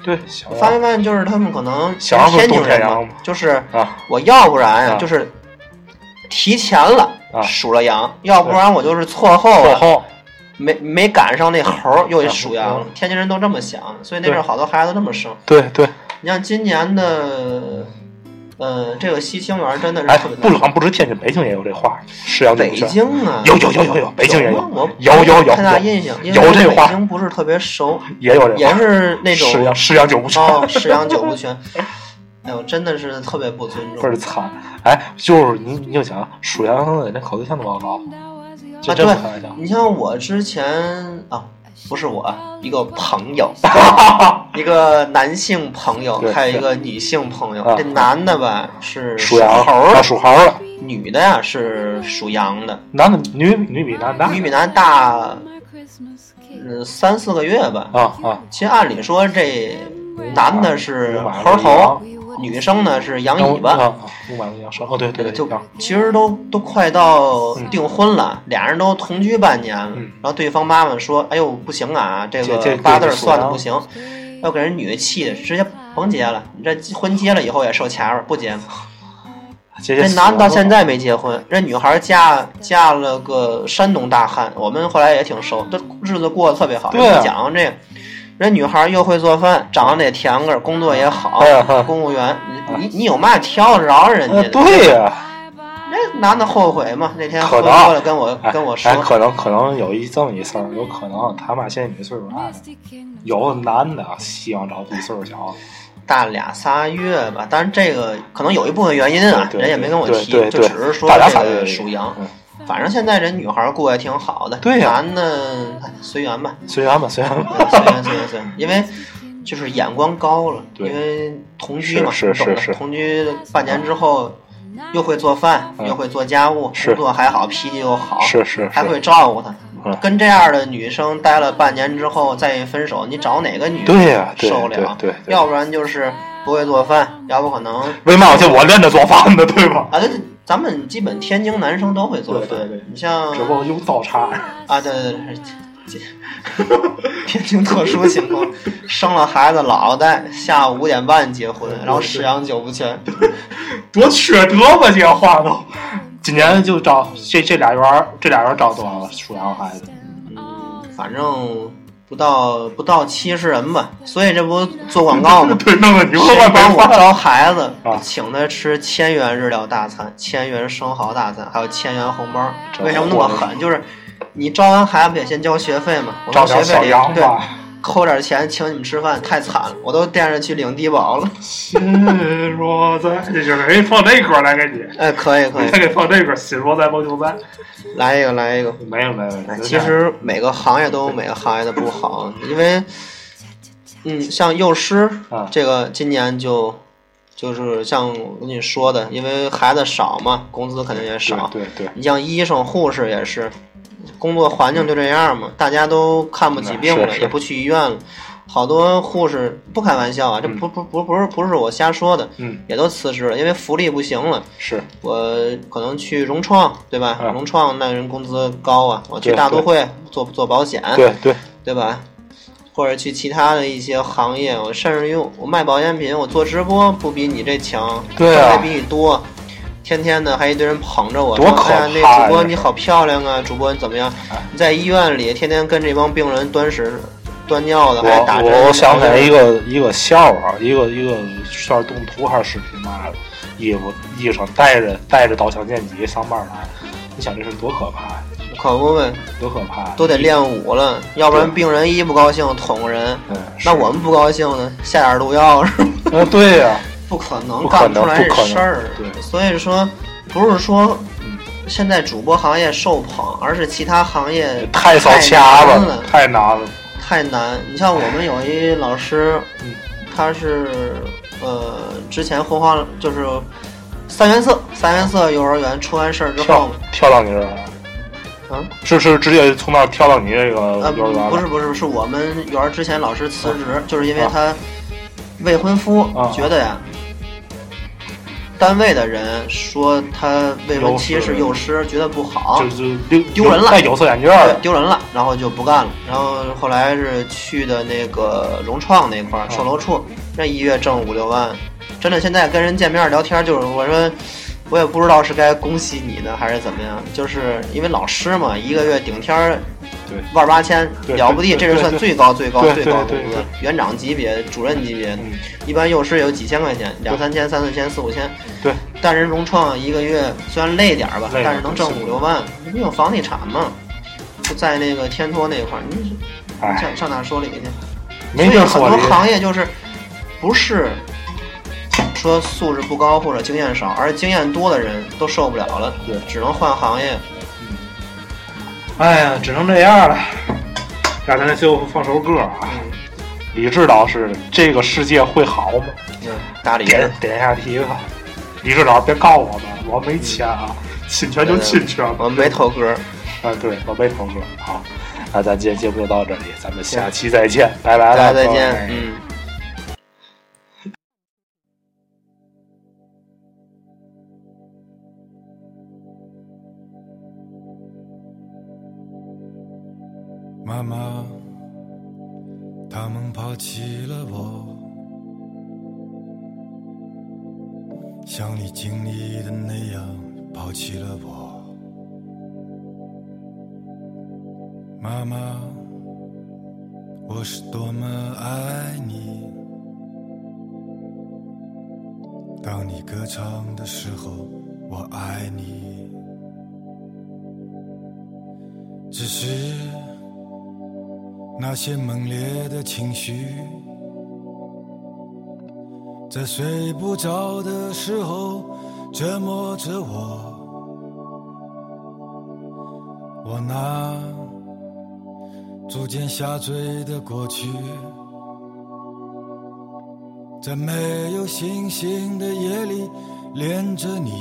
对小发没发现就是他们可能小是天津人嘛就是啊我要不然呀、啊就是提前了啊属了羊，要不然我就是错后了。错后没没赶上那猴儿又啊属羊了嗯，天津人都这么想，所以那阵儿好多孩子这么生。对对，你像今年的，呃，这个西青园真的是哎，特别不好像不止天津，北京也有这话，是羊北京啊，有有有有有，北京也有吗我有有有太大有印象，因为有这话北京不是特别熟，也有这话，也是那种是羊是羊九不全，哦，十羊九不全。哎呦，真的是特别不尊重倍儿惨。哎，就是你你就想属羊的那口对象都高高，这啊！对真不开玩笑。，你像我之前啊，不是我，一个朋友，一个男性朋友，还有一个女性朋友。啊这男的吧是属猴的，属猴的，女的呀是属羊的，男的女女比男大女比男大嗯三四个月吧。啊啊，其实按理说这男的是猴头羊，女生呢是羊尾巴。啊啊，五马羊生哦，对对对，就羊其实都都快到订婚了，俩人都同居半年了，嗯然后对方妈妈说：“哎呦，不行啊，这个八字儿算的不行，要给人女的气的，直接甭结了。你这婚结了以后也受卡吧，不结了。这这男的到现在没结婚，这女孩嫁嫁了个山东大汉，我们后来也挺熟，这日子过得特别好。对讲这个，人女孩又会做饭，长得也甜个儿，工作也好哎，公务员，你你你有嘛挑得着人家？对呀，那男的后悔嘛？那天喝多了跟我哎跟我说哎，，可能可能有一这么一事儿，有可能他妈现在你岁数大了，有男的希望找比岁数小，大俩仨月吧。但是这个可能有一部分原因啊，人也没跟我提，就只是说属羊。嗯反正现在这女孩过也挺好的，对呀。男的哎随缘吧，随缘吧，随缘吧。随缘随缘随缘，因为就是眼光高了，对。因为同居嘛，是是是同居半年之后又会做饭，嗯。又会做家务，工作还好，脾气又好，是是还会，照顾她。嗯。跟这样的女生待了半年之后再分手，你找哪个女对呀对受了？对对对。要不然就是不会做饭，要不可能为嘛就我练着做饭呢，对吧？啊，对，咱们基本天津男生都会做饭。对对对你像只不过用刀叉。啊，对对对，天津特殊情况，生了孩子姥姥带，下午五点半结婚，然后十羊九不全。多缺德吧，这话都。今年就找这这俩园儿，这俩园儿招多少个属羊孩子？嗯，反正不到不到七十人吧，所以这不做广告吗？对，弄得你谁快没饭。帮我招孩子啊，请他吃千元日料大餐、千元生蚝大餐，还有千元红包。为什么那么狠？就是你招完孩子不也先交学费吗？我照点小从学费里对吧。扣点钱请你们吃饭，太惨了，我都惦着去领低保了。心若在，这就是给你放这歌来给你，哎，可以可以再，给放这歌，心若在，梦就在。来一个来一个。没有没有，哎，其实每个行业都有每个行业的不好，因为，嗯，像幼师啊这个今年就就是像我跟你说的，因为孩子少嘛，工资肯定也少。对对对，你像医生、护士也是，工作环境就这样嘛，大家都看不起病了，也不去医院了。好多护士不开玩笑啊，这不不不不是不是我瞎说的，嗯，也都辞职了，因为福利不行了。是我可能去融创，对吧？嗯融创那人工资高啊，我去大都会做做保险，对对，对吧？或者去其他的一些行业，我甚至于我卖保健品，我做直播不比你这强，对啊挣的比你多。天天的还一堆人捧着我，多可说哎呀，那主播你好漂亮啊，主播你怎么样？你在医院里天天跟这帮病人端屎端尿的，还打针。我我想起来一个一个笑话，一个一个算是动图还是视频嘛的，衣服衣裳带着带着刀枪剑戟上班来，你想这事多可怕呀，可不呗，多可怕呀！都得练武了，要不然病人一不高兴捅人，嗯，那我们不高兴呢，下点毒药是吧？啊对呀，不可能干不出来这事儿。对。所以说不是说嗯。现在主播行业受捧，而是其他行业太烧掐了太难了。太难。你像我们有一老师嗯，他是呃之前红花就是三原色三原色幼儿园出完事儿之后跳，跳到你这儿来，嗯是是直接从那儿跳到你这个呃幼儿园了？不是不是是我们园儿之前老师辞职，就是因为啊。他未婚夫啊觉得呀。单位的人说他未婚妻是幼师，觉得不好，就就丢丢人了戴有色眼镜丢人了，然后就不干了。然后后来是去的那个融创那块儿啊售楼处，那一月挣五六万，真的现在跟人见面聊天，就是我说。我也不知道是该恭喜你呢，还是怎么样，就是因为老师嘛，一个月顶天儿对万八千，了不地，这是算最高最高最高工资园长级别、主任级别，嗯，一般幼师也有几千块钱，两三千、三四千、四五千。对，但是融创一个月虽然累点儿吧，但是能挣五六万，你不有房地产吗？就在那个天托那块儿，你哎，上上哪说理去？没所以很多。行业就是不是说素质不高或者经验少，而是经验多的人都受不了了，对只能换行业。哎呀，只能这样了。让咱就放首歌啊。嗯李指导是这个世界会好吗？嗯，大理点点下题吧。李指导别告我们，我没钱啊，侵权就侵权。我们没投歌。啊，对，我没投歌。好，那咱今天节目就到这里，咱们下期再见，拜拜了，大家再见。嗯。妈妈，他们抛弃了我，像你经历的那样抛弃了我。妈妈，我是多么爱你。当你歌唱的时候，我爱你。只是那些猛烈的情绪，在睡不着的时候折磨着我。我那逐渐下坠的过去，在没有星星的夜里恋着你，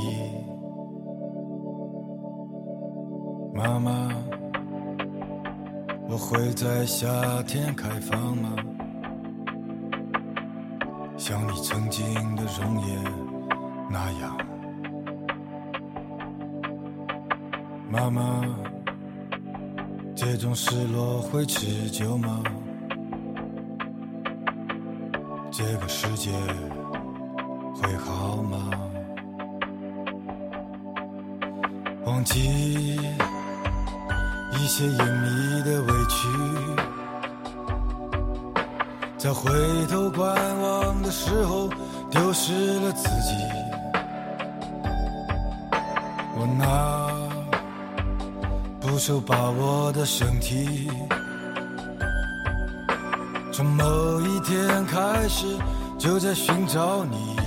妈妈。我会在夏天开放吗？像你曾经的容颜那样，妈妈，这种失落会持久吗？这个世界会好吗？忘记。一些隐秘的委屈，在回头观望的时候，丢失了自己。我拿不出把我的身体。从某一天开始，就在寻找你，